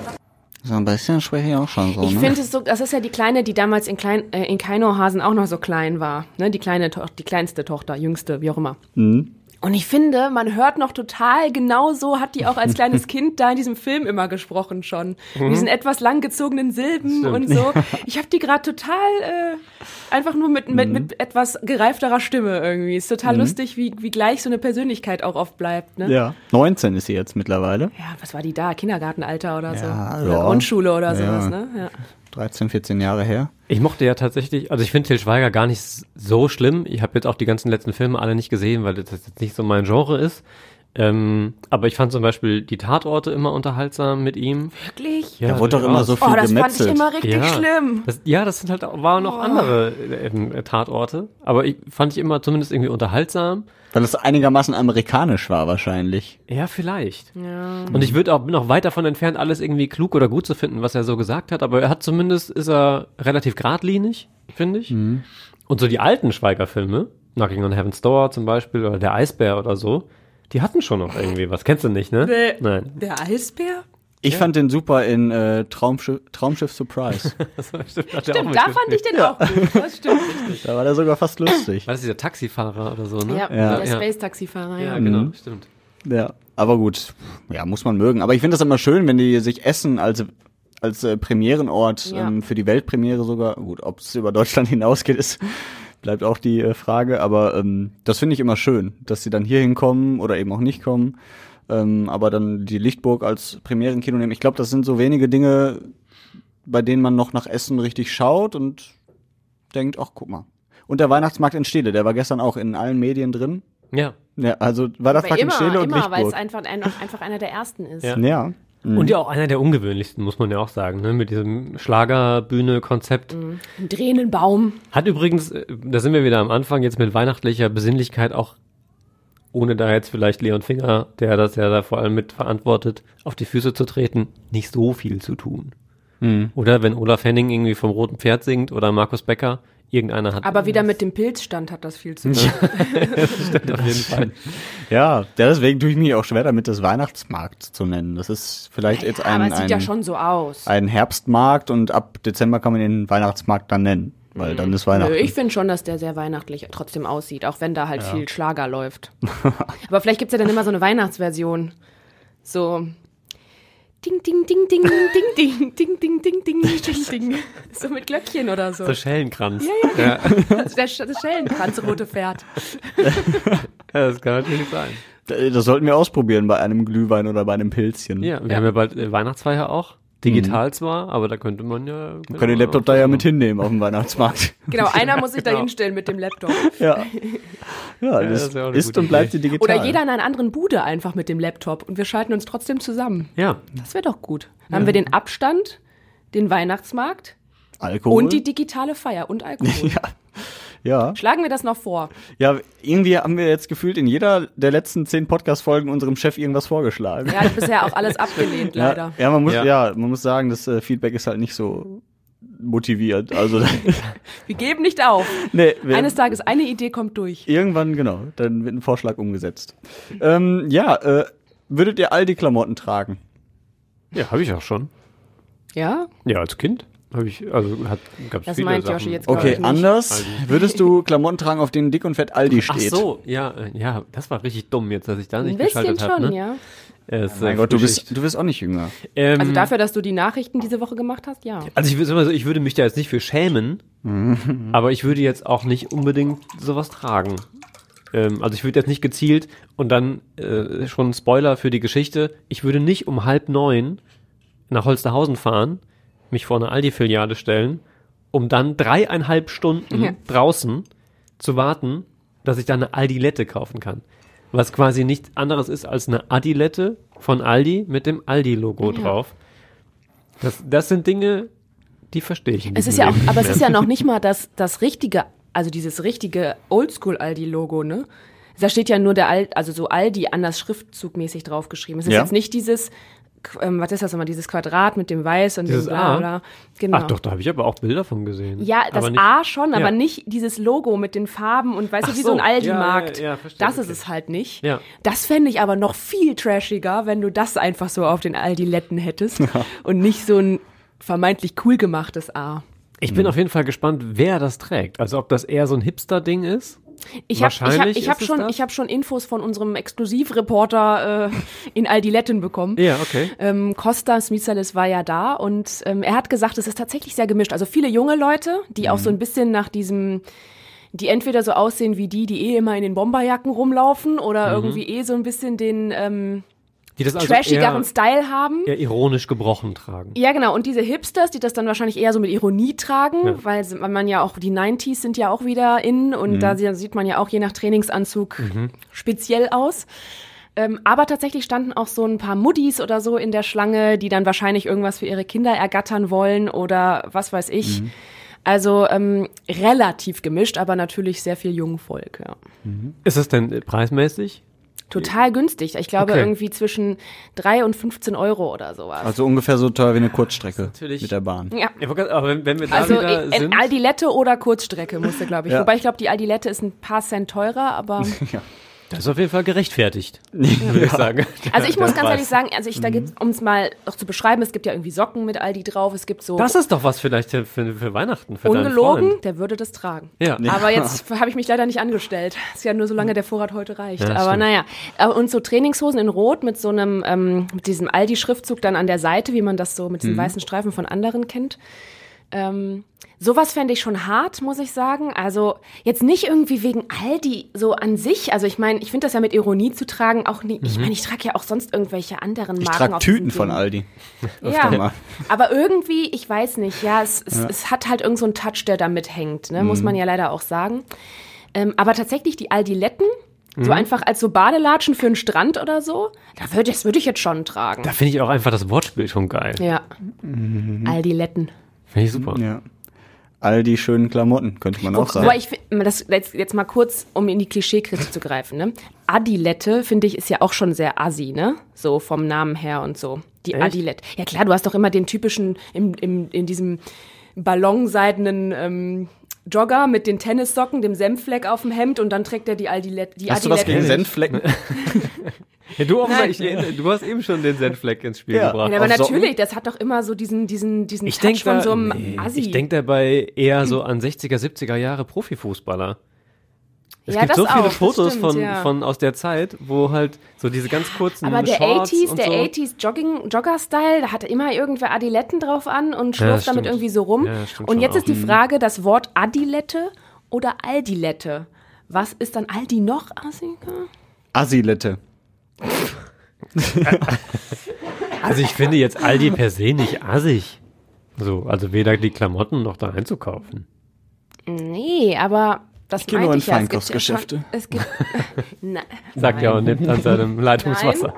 So ein bisschen spreche ich auch schon so, Ich ne? finde es so, das ist ja die Kleine, die damals in, Klein, äh, in Keinohrhasen auch noch so klein war. Ne? Die kleine, die kleinste Tochter, jüngste, wie auch immer. Mhm. Und ich finde, man hört noch total, genau so hat die auch als kleines Kind da in diesem Film immer gesprochen schon. Mit diesen etwas langgezogenen Silben und so. Ich habe die gerade total äh, einfach nur mit, mit, mit etwas gereifterer Stimme irgendwie. Ist total lustig, wie, wie gleich so eine Persönlichkeit auch oft bleibt. Ne? Ja. 19 ist sie jetzt mittlerweile. Ja, was war die da? Kindergartenalter oder so? Ja, oder ja. Grundschule oder Ja. sowas, ne? Ja. 13, 14 Jahre her. Ich mochte ja tatsächlich, also ich finde Til Schweiger gar nicht so schlimm. Ich habe jetzt auch die ganzen letzten Filme alle nicht gesehen, weil das jetzt nicht so mein Genre ist. Ähm, aber ich fand zum Beispiel die Tatorte immer unterhaltsam mit ihm. Wirklich? Da wurde doch immer so viel Oh, das fand ich gemetzelt. immer richtig ja, schlimm. Das, ja, das sind halt auch, waren noch Oh. andere ähm, Tatorte. Aber ich fand ich immer zumindest irgendwie unterhaltsam. Weil es einigermaßen amerikanisch war wahrscheinlich. Ja, vielleicht. Ja. Und ich würde auch bin auch weit davon entfernt, alles irgendwie klug oder gut zu finden, was er so gesagt hat. Aber er hat zumindest ist er relativ geradlinig, finde ich. Mhm. Und so die alten Schweiger-Filme, Knocking on Heaven's Door zum Beispiel oder Der Eisbär oder so, die hatten schon noch irgendwie was. Kennst du nicht, ne? Nee. Nein. Der Eisbär? Ich fand den super in äh, Traumschiff, Traumschiff Surprise. Stimmt, Stimmt, da fand ich den auch gut. Das stimmt. da war der sogar fast lustig. War das dieser Taxifahrer oder so, ne? Ja, Ja. der Ja. Space-Taxifahrer, ja. Ja, genau, Mhm. stimmt. Ja, aber gut. Ja, muss man mögen. Aber ich finde das immer schön, wenn die sich Essen als als äh, Premierenort Ja. ähm, für die Weltpremiere sogar. Gut, ob es über Deutschland hinausgeht, ist bleibt auch die äh, Frage. Aber ähm, das finde ich immer schön, dass sie dann hier hinkommen oder eben auch nicht kommen. Ähm, aber dann die Lichtburg als Premierenkino nehmen. Ich glaube, das sind so wenige Dinge, bei denen man noch nach Essen richtig schaut und denkt, ach guck mal. Und der Weihnachtsmarkt in Stele, der war gestern auch in allen Medien drin. Ja. Ja, also Weihnachtsmarkt in immer, Stele und immer, weil es Lichtburg. einfach, ein, einfach einer der ersten ist. Ja. Ja. Mhm. Und ja auch einer der ungewöhnlichsten, muss man ja auch sagen, ne? Mit diesem Schlagerbühne-Konzept. Ein drehenden Baum. Hat übrigens, äh, da sind wir wieder am Anfang, jetzt mit weihnachtlicher Besinnlichkeit auch, ohne da jetzt vielleicht Leon Finger, der das ja da vor allem mit verantwortet, auf die Füße zu treten, nicht so viel zu tun. Mhm. Oder wenn Olaf Henning irgendwie vom roten Pferd singt oder Markus Becker, irgendeiner hat. Aber wieder mit dem Pilzstand hat das viel zu tun. stimmt auf jeden Fall. Ja, deswegen tue ich mich auch schwer damit, das Weihnachtsmarkt zu nennen. Das ist vielleicht jetzt ein, Aber es sieht ein, ja schon so aus. ein Herbstmarkt und ab Dezember kann man den Weihnachtsmarkt dann nennen, weil dann ist Weihnachten. Ich finde schon, dass der sehr weihnachtlich trotzdem aussieht, auch wenn da halt viel Schlager läuft. Aber vielleicht gibt's ja dann immer so eine Weihnachtsversion. So. Ding, ding, ding, ding, ding, ding, ding, ding, ding, ding, ding, ding. So mit Glöckchen oder so. So Schellenkranz. Ja, ja. Das, der, das Schellenkranzrote Pferd. Ja, das kann natürlich sein. das sollten wir ausprobieren bei einem Glühwein oder bei einem Pilzchen. Ja, wir haben ja bald äh, Weihnachtsfeier auch. Digital zwar, aber da könnte man ja. Wir Mhm. können den Laptop da ja mit hinnehmen auf dem Weihnachtsmarkt. Genau, einer muss sich da Genau. hinstellen mit dem Laptop. Ja. Ja, das das ist ja ist und bleibt sie digital. Oder jeder in einer anderen Bude einfach mit dem Laptop und wir schalten uns trotzdem zusammen. Ja, Das wäre doch gut. Dann haben wir den Abstand, den Weihnachtsmarkt Alkohol. und die digitale Feier und Alkohol. ja. Schlagen wir das noch vor. Ja, irgendwie haben wir jetzt gefühlt in jeder der letzten zehn Podcast-Folgen unserem Chef irgendwas vorgeschlagen. Er hat bisher auch alles abgelehnt, leider. Ja, ja, man muss, Ja. ja. man muss sagen, das äh, Feedback ist halt nicht so motiviert. Also, Wir geben nicht auf. nee, wir, Eines Tages eine Idee kommt durch. irgendwann, genau, dann wird ein Vorschlag umgesetzt. Ähm, ja, äh, würdet ihr all die Klamotten tragen? ja, habe ich auch schon. Ja? Ja, als Kind habe ich, also hat, gab's Das viele meint Sachen. Joshi jetzt, Okay, anders. Würdest du Klamotten tragen, auf denen dick und fett Aldi Ach steht? so, ja, äh, ja, das war richtig dumm jetzt, dass ich da Ein nicht bisschen geschaltet habe. schon, Ne? ja. Ja, ist, Mein Gott, du bist, du bist auch nicht jünger. Ähm, Also dafür, dass du die Nachrichten diese Woche gemacht hast, ja. Also ich so, ich würde mich da jetzt nicht für schämen, Mhm. aber ich würde jetzt auch nicht unbedingt sowas tragen. Ähm, also ich würde jetzt nicht gezielt und dann äh, schon ein Spoiler für die Geschichte. Ich würde nicht um halb neun nach Holsterhausen fahren, mich vor eine Aldi-Filiale stellen, um dann dreieinhalb Stunden Ja. draußen zu warten, dass ich dann eine Aldilette kaufen kann. Was quasi nichts anderes ist als eine Adilette von Aldi mit dem Aldi-Logo Ja. drauf. Das, das sind Dinge, die verstehe ich. in Es ist ja auch, aber es nicht ist ja noch nicht mal das, das richtige, also dieses richtige Oldschool-Aldi-Logo, ne? Da steht ja nur der Al also so Aldi anders schriftzugmäßig draufgeschrieben. Es ist Ja. jetzt nicht dieses, ähm, was ist das immer, dieses Quadrat mit dem Weiß und Dieses dem bla A? bla. Genau. Ach doch, da habe ich aber auch Bilder von gesehen. Ja, das nicht, A schon, aber Ja. nicht dieses Logo mit den Farben und weißt Ach du, wie so, so ein Aldi-Markt. ja, ja, das ist okay. es halt nicht. Das fände ich aber noch viel trashiger, wenn du das einfach so auf den Aldi-Letten hättest und nicht so ein vermeintlich cool gemachtes A. Ich bin auf jeden Fall gespannt, wer das trägt. Also ob das eher so ein Hipster-Ding ist. Ich habe hab, ich hab schon, das. ich hab schon Infos von unserem Exklusivreporter äh, in Aldiletten bekommen. Ja, okay. Ähm, Kostas Mitsalis war ja da und ähm, er hat gesagt, es ist tatsächlich sehr gemischt. Also viele junge Leute, die auch so ein bisschen nach diesem, die entweder so aussehen wie die, die eh immer in den Bomberjacken rumlaufen oder irgendwie eh so ein bisschen den ähm, Die das also trashigeren eher, Style haben. eher ironisch gebrochen tragen. Ja, genau. Und diese Hipsters, die das dann wahrscheinlich eher so mit Ironie tragen, Ja. weil, man ja auch, die 90s sind ja auch wieder in und da sie- sieht man ja auch je nach Trainingsanzug speziell aus. Ähm, aber tatsächlich standen auch so ein paar Muddis oder so in der Schlange, die dann wahrscheinlich irgendwas für ihre Kinder ergattern wollen oder was weiß ich. Mhm. Also ähm, relativ gemischt, aber natürlich sehr viel Jungvolk, ja. Ist es denn preismäßig? Total günstig. Ich glaube Okay. irgendwie zwischen 3 und 15 Euro oder sowas. Also ungefähr so teuer wie eine Kurzstrecke natürlich- mit der Bahn. ja. Ja, aber wenn, wenn wir da Also wieder in, sind. in Aldilette oder Kurzstrecke musste, glaube ich. Ja. Wobei ich glaube, die Aldilette ist ein paar Cent teurer, aber Das ist auf jeden Fall gerechtfertigt, würde ich sagen. also ich muss ganz ehrlich sagen, also ich da gibt's, um es mal noch zu beschreiben, es gibt ja irgendwie Socken mit Aldi drauf, es gibt so Das ist doch was vielleicht für, für Weihnachten, für ungelogen, der würde das tragen. Ja. Aber jetzt habe ich mich leider nicht angestellt. Ist ja nur solange der Vorrat heute reicht. Ja, Aber stimmt. naja. Und so Trainingshosen in Rot mit so einem, ähm, mit diesem Aldi-Schriftzug dann an der Seite, wie man das so mit diesen weißen Streifen von anderen kennt. Ähm, sowas fände ich schon hart, muss ich sagen. Also jetzt nicht irgendwie wegen Aldi so an sich. Also ich meine, ich finde das ja mit Ironie zu tragen auch nie. Ich meine, ich trage ja auch sonst irgendwelche anderen Marken. Ich trage Tüten von. Aldi. Ja, aber irgendwie, ich weiß nicht, ja, es, es, es hat halt irgend so einen Touch, der damit hängt, ne? Mhm. muss man ja leider auch sagen. Ähm, aber tatsächlich die Aldiletten, Mhm. so einfach als so Badelatschen für einen Strand oder so, da würd, das würde ich jetzt schon tragen. Da finde ich auch einfach das Wortspiel schon geil. ja. Aldiletten. Finde ich super. Ja. All die schönen Klamotten, könnte man auch sagen. Wobei ich das jetzt, jetzt mal kurz, um in die Klischeekritik zu greifen, ne? Adilette, finde ich, ist ja auch schon sehr assi, ne? So vom Namen her und so. Die Echt? Adilette. Ja klar, du hast doch immer den typischen, im, im, in diesem ballonseidenen ähm, Jogger mit den Tennissocken, dem Senffleck auf dem Hemd und dann trägt er die Adilette. Die Hast du was Adilette. gegen Senfflecken? Ja, du, auch mal, Nein. ich, du hast eben schon den Senfleck ins Spiel Ja. gebracht. Ja, aber Auf Socken? natürlich, das hat doch immer so diesen, diesen, diesen Ich Touch denke von da, so einem nee, Assi. ich denk dabei eher so an 60er, 70er Jahre Profifußballer. Es Ja, gibt das so viele auch, Fotos stimmt, von, ja. von aus der Zeit, wo halt so diese ganz kurzen Aber der Shorts 80s, und der so. 80s Jogging, Jogger-Style, da hatte immer irgendwer Adiletten drauf an und Ja, schlurft das damit irgendwie so rum. Ja, und jetzt auch. ist die Frage, das Wort Adilette oder Aldilette? Was ist dann Aldi noch, Asika? Asilette. Also ich finde jetzt Aldi per se nicht assig. So, also weder die Klamotten noch da einzukaufen. Nee, aber das gehe meinte nur in ich ja. Es gibt ja schon- Feinkostgeschäfte. Es gibt, Na, Sagt er und nimmt an seinem Leitungswasser.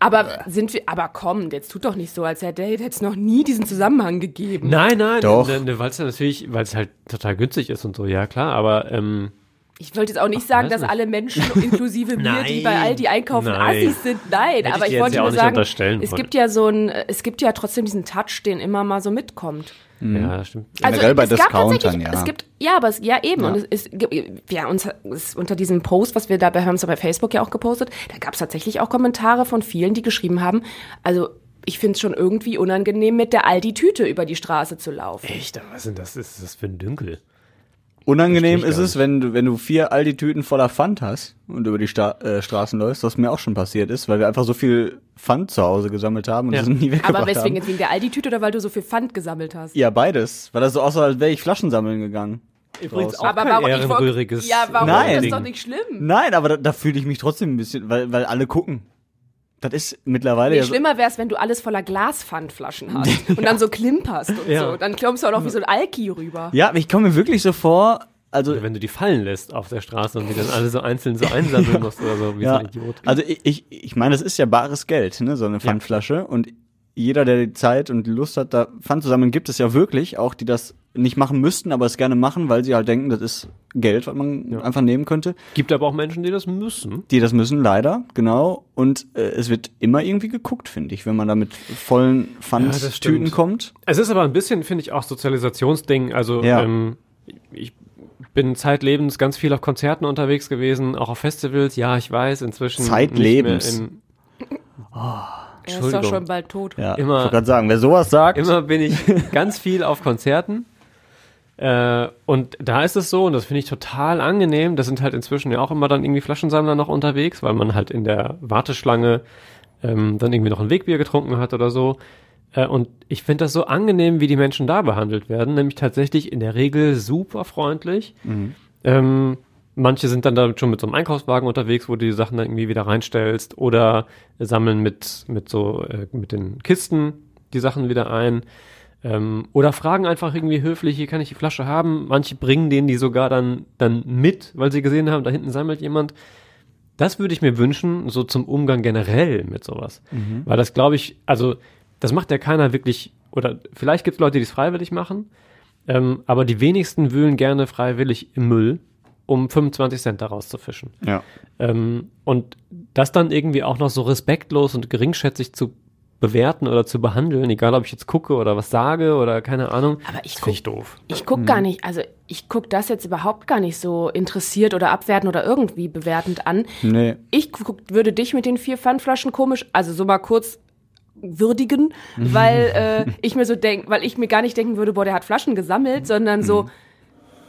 aber sind wir, aber komm, jetzt tut doch nicht so, als hätte hätte es noch nie diesen Zusammenhang gegeben. Nein, nein, Doch. ne, ne, weil es natürlich, weil es halt total günstig ist und so, ja klar, aber ähm, Ich wollte jetzt auch nicht sagen, weiß dass nicht. alle Menschen, inklusive mir, die bei Aldi einkaufen, nein. Assis sind. Nein, Hätte ich aber ich jetzt wollte ja auch nur nicht sagen, unterstellen es wollen. gibt ja so ein, es gibt ja trotzdem diesen Touch, den immer mal so mitkommt. ja, das stimmt. Generell bei Discountern, ja. Es gibt, ja, aber es, ja eben. Ja. Und es, gibt- ja, uns es, unter diesem Post, was wir da bei, haben es ja bei Facebook ja auch gepostet, da gab es tatsächlich auch Kommentare von vielen, die geschrieben haben, also ich finde es schon irgendwie unangenehm, mit der Aldi-Tüte über die Straße zu laufen. Echt, was ist denn das, ist das für ein Dünkel? Unangenehm ist es, wenn du, wenn du vier Aldi-Tüten voller Pfand hast und über die Sta äh, Straßen läufst, was mir auch schon passiert ist, weil wir einfach so viel Pfand zu Hause gesammelt haben und Ja. das nie weggebracht Aber weswegen haben. jetzt wegen der Aldi-Tüte oder weil du so viel Pfand gesammelt hast? Ja, beides. Weil das so aussah, als wäre ich Flaschen sammeln gegangen. Übrigens auch Aber kein ehrenrühriges Ja, warum? Nein. Das ist doch nicht schlimm. Nein, aber da, da fühle ich mich trotzdem ein bisschen, weil, weil alle gucken. Das ist mittlerweile Nee, ja so, schlimmer wäre es, wenn du alles voller Glaspfandflaschen hast und dann so klimperst und Ja. so. Dann kommst du auch noch wie so ein Alki rüber. Ja, aber ich komme mir wirklich so vor, also Oder wenn du die fallen lässt auf der Straße und die dann alle so einzeln so einsammeln musst oder so, wie so ja, ein Idiot. also ich, ich, ich meine, das ist ja bares Geld, ne, so eine Pfandflasche und jeder, der die Zeit und die Lust hat, da Pfand zu sammeln, gibt es ja wirklich, auch die das nicht machen müssten, aber es gerne machen, weil sie halt denken, das ist Geld, was man einfach nehmen könnte. Gibt aber auch Menschen, die das müssen. Die das müssen, leider, genau. Und äh, es wird immer irgendwie geguckt, finde ich, wenn man da mit vollen Pfandtüten stimmt. kommt. Es ist aber ein bisschen, finde ich, auch Sozialisationsding. Also Ja. ähm, ich bin zeitlebens ganz viel auf Konzerten unterwegs gewesen, auch auf Festivals. Ja, ich weiß, inzwischen Zeitlebens. nicht mehr in- Er ist doch schon bald tot. Ja, Immer- ich wollte gerade sagen, wer sowas sagt, Immer bin ich ganz viel auf Konzerten. Äh, und da ist es so, und das finde ich total angenehm, da sind halt inzwischen ja auch immer dann irgendwie Flaschensammler noch unterwegs, weil man halt in der Warteschlange ähm, dann irgendwie noch ein Wegbier getrunken hat oder so. Äh, und ich finde das so angenehm, wie die Menschen da behandelt werden, nämlich tatsächlich in der Regel super freundlich. Ähm, manche sind dann da schon mit so einem Einkaufswagen unterwegs, wo du die Sachen dann irgendwie wieder reinstellst oder sammeln mit, mit so, äh, mit den Kisten die Sachen wieder ein. Ähm, oder fragen einfach irgendwie höflich, hier kann ich die Flasche haben. Manche bringen denen die sogar dann, dann mit, weil sie gesehen haben, da hinten sammelt jemand. das würde ich mir wünschen, so zum Umgang generell mit sowas. Mhm. Weil das glaube ich, also das macht ja keiner wirklich, oder vielleicht gibt es Leute, die es freiwillig machen, ähm, aber die wenigsten wühlen gerne freiwillig im Müll, um 25 Cent daraus zu fischen. Ja. Ähm, und das dann irgendwie auch noch so respektlos und geringschätzig zu bewerten oder zu behandeln, egal ob ich jetzt gucke oder was sage oder keine Ahnung. Aber ich ich doof. Ich guck gar nicht, also ich guck das jetzt überhaupt gar nicht so interessiert oder abwertend oder irgendwie bewertend an. Nee. Ich guck, würde dich mit den vier Pfandflaschen komisch, also so mal kurz würdigen, weil äh, ich mir so denk, weil ich mir gar nicht denken würde, boah, der hat Flaschen gesammelt, sondern so,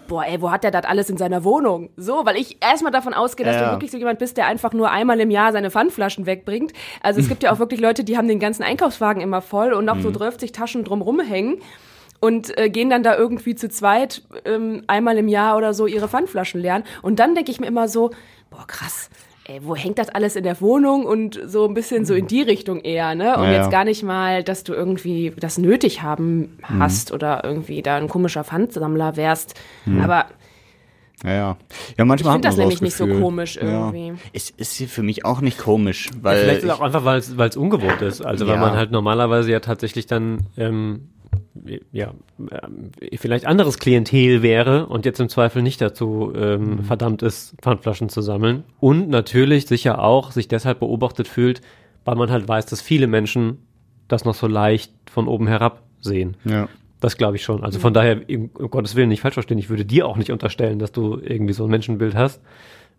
boah, ey, wo hat der das alles in seiner Wohnung? So, weil ich erstmal davon ausgehe, dass Ja. du wirklich so jemand bist, der einfach nur einmal im Jahr seine Pfandflaschen wegbringt. Also es gibt ja auch wirklich Leute, die haben den ganzen Einkaufswagen immer voll und noch so 30 Taschen drumrum hängen und äh, gehen dann da irgendwie zu zweit ähm, einmal im Jahr oder so ihre Pfandflaschen leeren. Und dann denke ich mir immer so, boah, krass. Ey, wo hängt das alles in der Wohnung und so ein bisschen so in die Richtung eher, ne? Und Ja, ja. jetzt gar nicht mal, dass du irgendwie das nötig haben hast oder irgendwie da ein komischer Pfandsammler wärst. Aber Ja, ja. Ja, manchmal Ich find hat man das so nämlich nicht so komisch irgendwie. Ja. Es ist für mich auch nicht komisch, weil Vielleicht ist es auch einfach, weil es ungewohnt ist. Also weil Ja. man halt normalerweise ja tatsächlich dann ähm, ja ähm, vielleicht anderes Klientel wäre und jetzt im Zweifel nicht dazu ähm, Mhm. verdammt ist, Pfandflaschen zu sammeln. Und natürlich sicher auch sich deshalb beobachtet fühlt, weil man halt weiß, dass viele Menschen das noch so leicht von oben herab sehen. ja. Das glaube ich schon. Also von daher, um Gottes Willen nicht falsch verstehen, ich würde dir auch nicht unterstellen, dass du irgendwie so ein Menschenbild hast.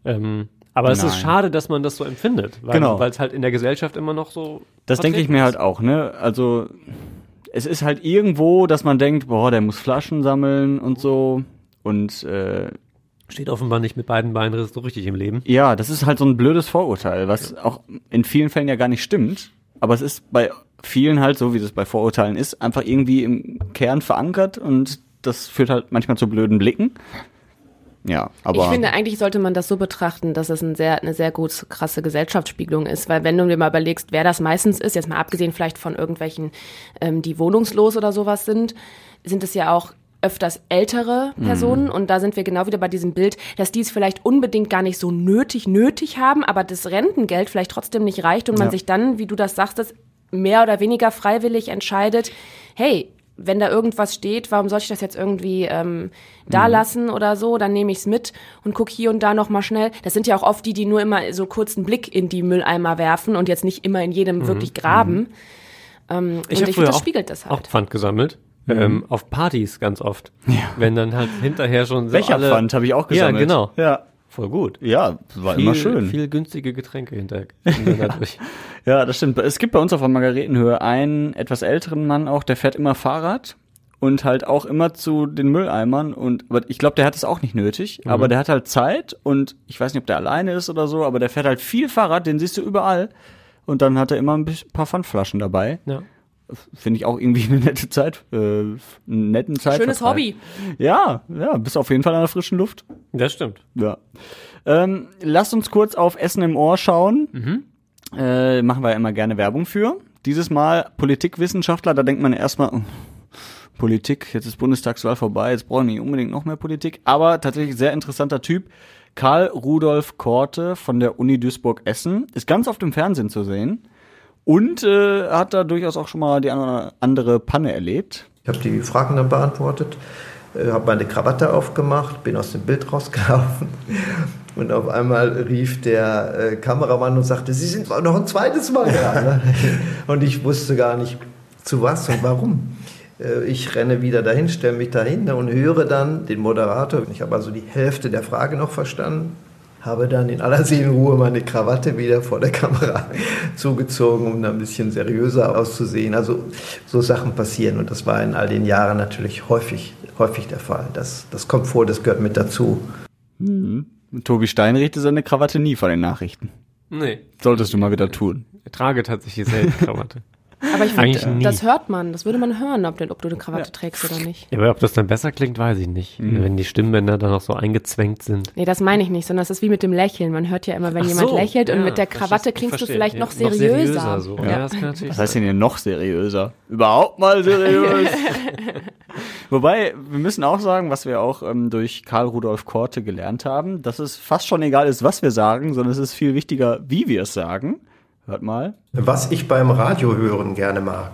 Ähm, aber es ist schade, dass man das so empfindet, weil Genau. es halt in der Gesellschaft immer noch so. Das denke ich mir ist. halt auch, ne? Also es ist halt irgendwo, dass man denkt, boah, der muss Flaschen sammeln und so. Und äh, Steht offenbar nicht mit beiden Beinen so richtig im Leben. ja, das ist halt so ein blödes Vorurteil, was auch in vielen Fällen ja gar nicht stimmt. Aber es ist bei vielen halt, so wie das bei Vorurteilen ist, einfach irgendwie im Kern verankert und das führt halt manchmal zu blöden Blicken. Ja, aber ich finde, eigentlich sollte man das so betrachten, dass es ein sehr, eine sehr gut krasse Gesellschaftsspiegelung ist. Weil wenn du dir mal überlegst, wer das meistens ist, jetzt mal abgesehen vielleicht von irgendwelchen, ähm, die wohnungslos oder sowas sind, sind es ja auch öfters ältere Personen und da sind wir genau wieder bei diesem Bild, dass die es vielleicht unbedingt gar nicht so nötig nötig haben, aber das Rentengeld vielleicht trotzdem nicht reicht und man Ja. sich dann, wie du das sagtest, mehr oder weniger freiwillig entscheidet, hey, wenn da irgendwas steht, warum soll ich das jetzt irgendwie ähm, da lassen oder so, dann nehme ich es mit und guck hier und da noch mal schnell. Das sind ja auch oft die, die nur immer so kurzen Blick in die Mülleimer werfen und jetzt nicht immer in jedem wirklich graben. Ähm, und Ich habe ich früher finde, das auch, spiegelt das auch halt. Pfand gesammelt. Ähm, auf Partys ganz oft. Wenn dann halt hinterher schon so Becherpfand habe ich auch Ja, gesammelt. genau. Ja, Voll gut. ja war Viel, immer schön. Viel günstige Getränke hinterher. dadurch. Ja, das stimmt. Es gibt bei uns auf der Margaretenhöhe einen etwas älteren Mann auch, der fährt immer Fahrrad und halt auch immer zu den Mülleimern und aber ich glaube, der hat es auch nicht nötig, aber der hat halt Zeit und ich weiß nicht, ob der alleine ist oder so, aber der fährt halt viel Fahrrad, den siehst du überall und dann hat er immer ein paar Pfandflaschen dabei. ja. Finde ich auch irgendwie eine nette Zeit, äh, einen netten Zeit. Schönes Hobby. Ja, ja, bist auf jeden Fall an der frischen Luft. Das stimmt. Ja. Ähm, lasst uns kurz auf Essen im Ohr schauen. Äh, machen wir immer gerne Werbung für. Dieses Mal Politikwissenschaftler, da denkt man erstmal, oh, Politik, jetzt ist Bundestagswahl vorbei, jetzt brauchen wir nicht unbedingt noch mehr Politik. Aber tatsächlich sehr interessanter Typ. Karl Rudolf Korte von der Uni Duisburg-Essen ist ganz oft im Fernsehen zu sehen und äh, hat da durchaus auch schon mal die eine oder andere Panne erlebt. Ich habe die Fragen dann beantwortet, äh, habe meine Krawatte aufgemacht, bin aus dem Bild rausgelaufen und auf einmal rief der äh, Kameramann und sagte, Sie sind noch ein zweites Mal da. und ich wusste gar nicht, zu was und warum. Äh, Ich renne wieder dahin, stelle mich dahin und höre dann den Moderator. Ich habe also die Hälfte der Frage noch verstanden, habe dann in aller Seelenruhe meine Krawatte wieder vor der Kamera zugezogen, um da ein bisschen seriöser auszusehen. Also so Sachen passieren und das war in all den Jahren natürlich häufig, häufig der Fall. Das, das kommt vor, das gehört mit dazu. Tobi Stein regte seine Krawatte nie vor den Nachrichten. Nee. Solltest du mal wieder tun. Er trage tatsächlich selten Krawatte. Aber ich finde, das hört man, das würde man hören, ob, du- ob du eine Krawatte trägst oder nicht. Ja, aber ob das dann besser klingt, weiß ich nicht. Wenn die Stimmbänder dann noch so eingezwängt sind. Nee, das meine ich nicht, sondern es ist wie mit dem Lächeln. Man hört ja immer, wenn Ach jemand so, lächelt und ja, mit der Krawatte klingst du vielleicht Ja, noch seriöser. so. Ja. Ja, das kann natürlich Was heißt denn hier noch seriöser? Überhaupt mal seriös? Wobei, wir müssen auch sagen, was wir auch ähm, durch Karl Rudolf Korte gelernt haben, dass es fast schon egal ist, was wir sagen, sondern es ist viel wichtiger, wie wir es sagen. Hört mal. Was ich beim Radio hören gerne mag,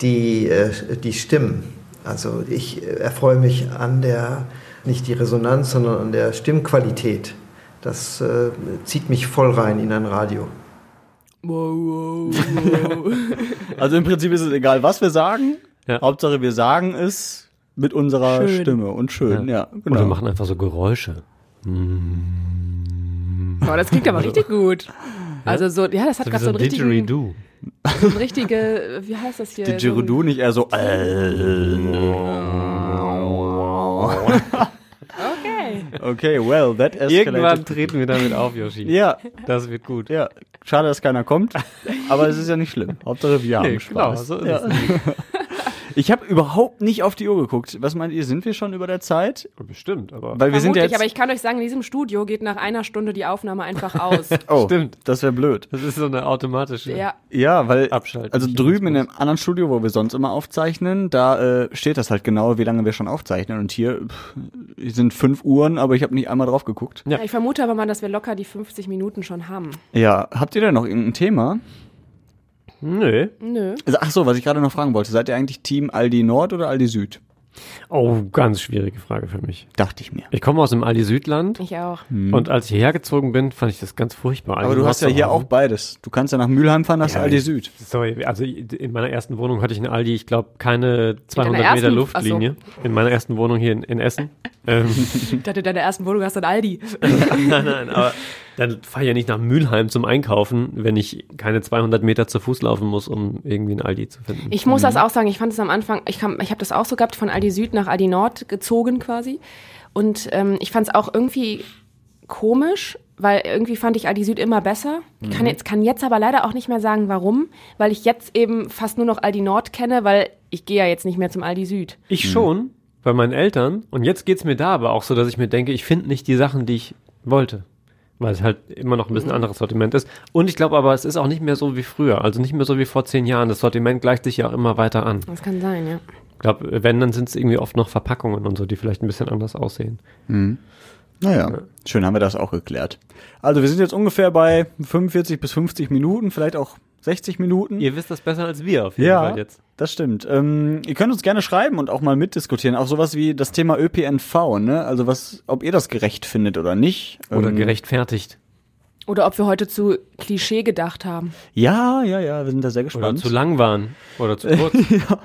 die, äh, die Stimmen. Also ich äh, erfreue mich an der, nicht die Resonanz, sondern an der Stimmqualität. Das äh, zieht mich voll rein in ein Radio. Wow, wow, wow. Also im Prinzip ist es egal, was wir sagen. Ja. Hauptsache, wir sagen es mit unserer Schön. Stimme und schön, ja, Und genau. wir machen einfach so Geräusche. Oh, das klingt aber richtig gut. Also so, ja, das hat So gerade so so ein einen richtigen, so ein richtige, wie heißt das hier? Didgeridoo nicht eher so. Äh, Okay. okay, well, that escalated. Irgendwann treten wir damit auf, Yoshi. Ja, Das wird gut. ja. Schade, dass keiner kommt, aber es ist ja nicht schlimm. Hauptsache, wir haben Nee, genau, Spaß. so ist ja. es. Ich habe überhaupt nicht auf die Uhr geguckt. Was meint ihr, sind wir schon über der Zeit? Bestimmt, aber. Weil wir sind ja Vermutlich, jetzt. aber ich kann euch sagen, in diesem Studio geht nach einer Stunde die Aufnahme einfach aus. oh, Stimmt. Das wäre blöd. Das ist so eine automatische. ja. Ja, weil Abschalten. also drüben in einem anderen Studio, wo wir sonst immer aufzeichnen, da äh, steht das halt genau, wie lange wir schon aufzeichnen. Und hier pff, sind fünf Uhren, aber ich habe nicht einmal drauf geguckt. ja. Ich vermute aber mal, dass wir locker die 50 Minuten schon haben. Ja, habt ihr denn noch irgendein Thema? Nö. Nö. Also, ach so, was ich gerade noch fragen wollte, seid ihr eigentlich Team Aldi Nord oder Aldi Süd? Oh, ganz schwierige Frage für mich. Dachte ich mir. Ich komme aus dem Aldi Südland Ich auch. und als ich hierher gezogen bin, fand ich das ganz furchtbar. Aber Aldi du hast ja hier auch beides. Du kannst ja nach Mülheim fahren, das ist Ja, Aldi Süd. Sorry, also in meiner ersten Wohnung hatte ich einen Aldi, ich glaube keine 200 ersten? Meter Luftlinie. In meiner ersten Wohnung hier in, in Essen. ähm, Ich dachte, in deiner ersten Wohnung hast du ein Aldi. nein, nein, aber dann fahre ich ja nicht nach Mülheim zum Einkaufen, wenn ich keine 200 Meter zu Fuß laufen muss, um irgendwie einen Aldi zu finden. Ich muss das auch sagen, ich fand es am Anfang, ich, kam- ich habe das auch so gehabt, von Aldi Süd nach Aldi Nord gezogen quasi. Und ähm, ich fand es auch irgendwie komisch, weil irgendwie fand ich Aldi Süd immer besser. Ich kann jetzt, kann jetzt aber leider auch nicht mehr sagen, warum, weil ich jetzt eben fast nur noch Aldi Nord kenne, weil ich gehe ja jetzt nicht mehr zum Aldi Süd. Ich schon, bei meinen Eltern. Und jetzt geht's mir da aber auch so, dass ich mir denke, ich finde nicht die Sachen, die ich wollte. Weil es halt immer noch ein bisschen anderes Sortiment ist. Und ich glaube aber, es ist auch nicht mehr so wie früher. Also nicht mehr so wie vor zehn Jahren. Das Sortiment gleicht sich ja auch immer weiter an. Das kann sein, ja. Ich glaube, wenn, dann sind es irgendwie oft noch Verpackungen und so, die vielleicht ein bisschen anders aussehen. Naja, schön haben wir das auch geklärt. Also wir sind jetzt ungefähr bei 45 bis 50 Minuten, vielleicht auch 60 Minuten. Ihr wisst das besser als wir auf jeden ja, Fall jetzt. das stimmt. Ähm, ihr könnt uns gerne schreiben und auch mal mitdiskutieren. Auch sowas wie das Thema ÖPNV, ne? Also was, ob ihr das gerecht findet oder nicht. Oder Ähm, gerechtfertigt. Oder ob wir heute zu Klischee gedacht haben. Ja, ja, ja, wir sind da sehr Oder gespannt. zu lang waren. Oder zu kurz. ja,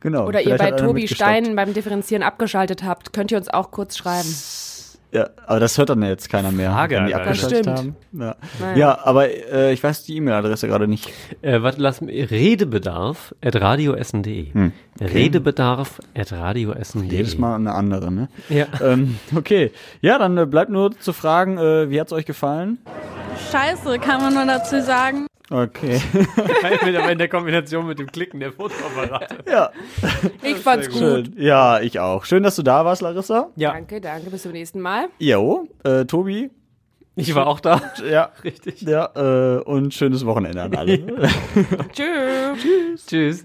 genau. Oder ihr Vielleicht bei hat einer Tobi. Stein beim Differenzieren abgeschaltet habt, könnt ihr uns auch kurz schreiben. Ja, aber das hört dann ja jetzt keiner mehr, Frage, wenn die abgeschaltet haben. Ja, Naja. ja aber äh, ich weiß die E-Mail-Adresse gerade nicht. Äh, warte, lass mich. Redebedarf at radioessen.de. Hm. Redebedarf at radioessen.de. Jedes Mal eine andere, ne? Ja. ähm, okay. Ja, dann äh, bleibt nur zu fragen, äh, wie hat's euch gefallen? Scheiße, kann man nur dazu sagen. Okay. Mit aber in der Kombination mit dem Klicken der Fotoapparate. ja. Ich fand's gut. Schön. Ja, ich auch. Schön, dass du da warst, Larissa. Ja, Danke, danke, bis zum nächsten Mal. Jo, äh, Tobi. ich war auch da. Ja, Richtig. ja, äh, und schönes Wochenende an alle. Tschüss. Tschüss.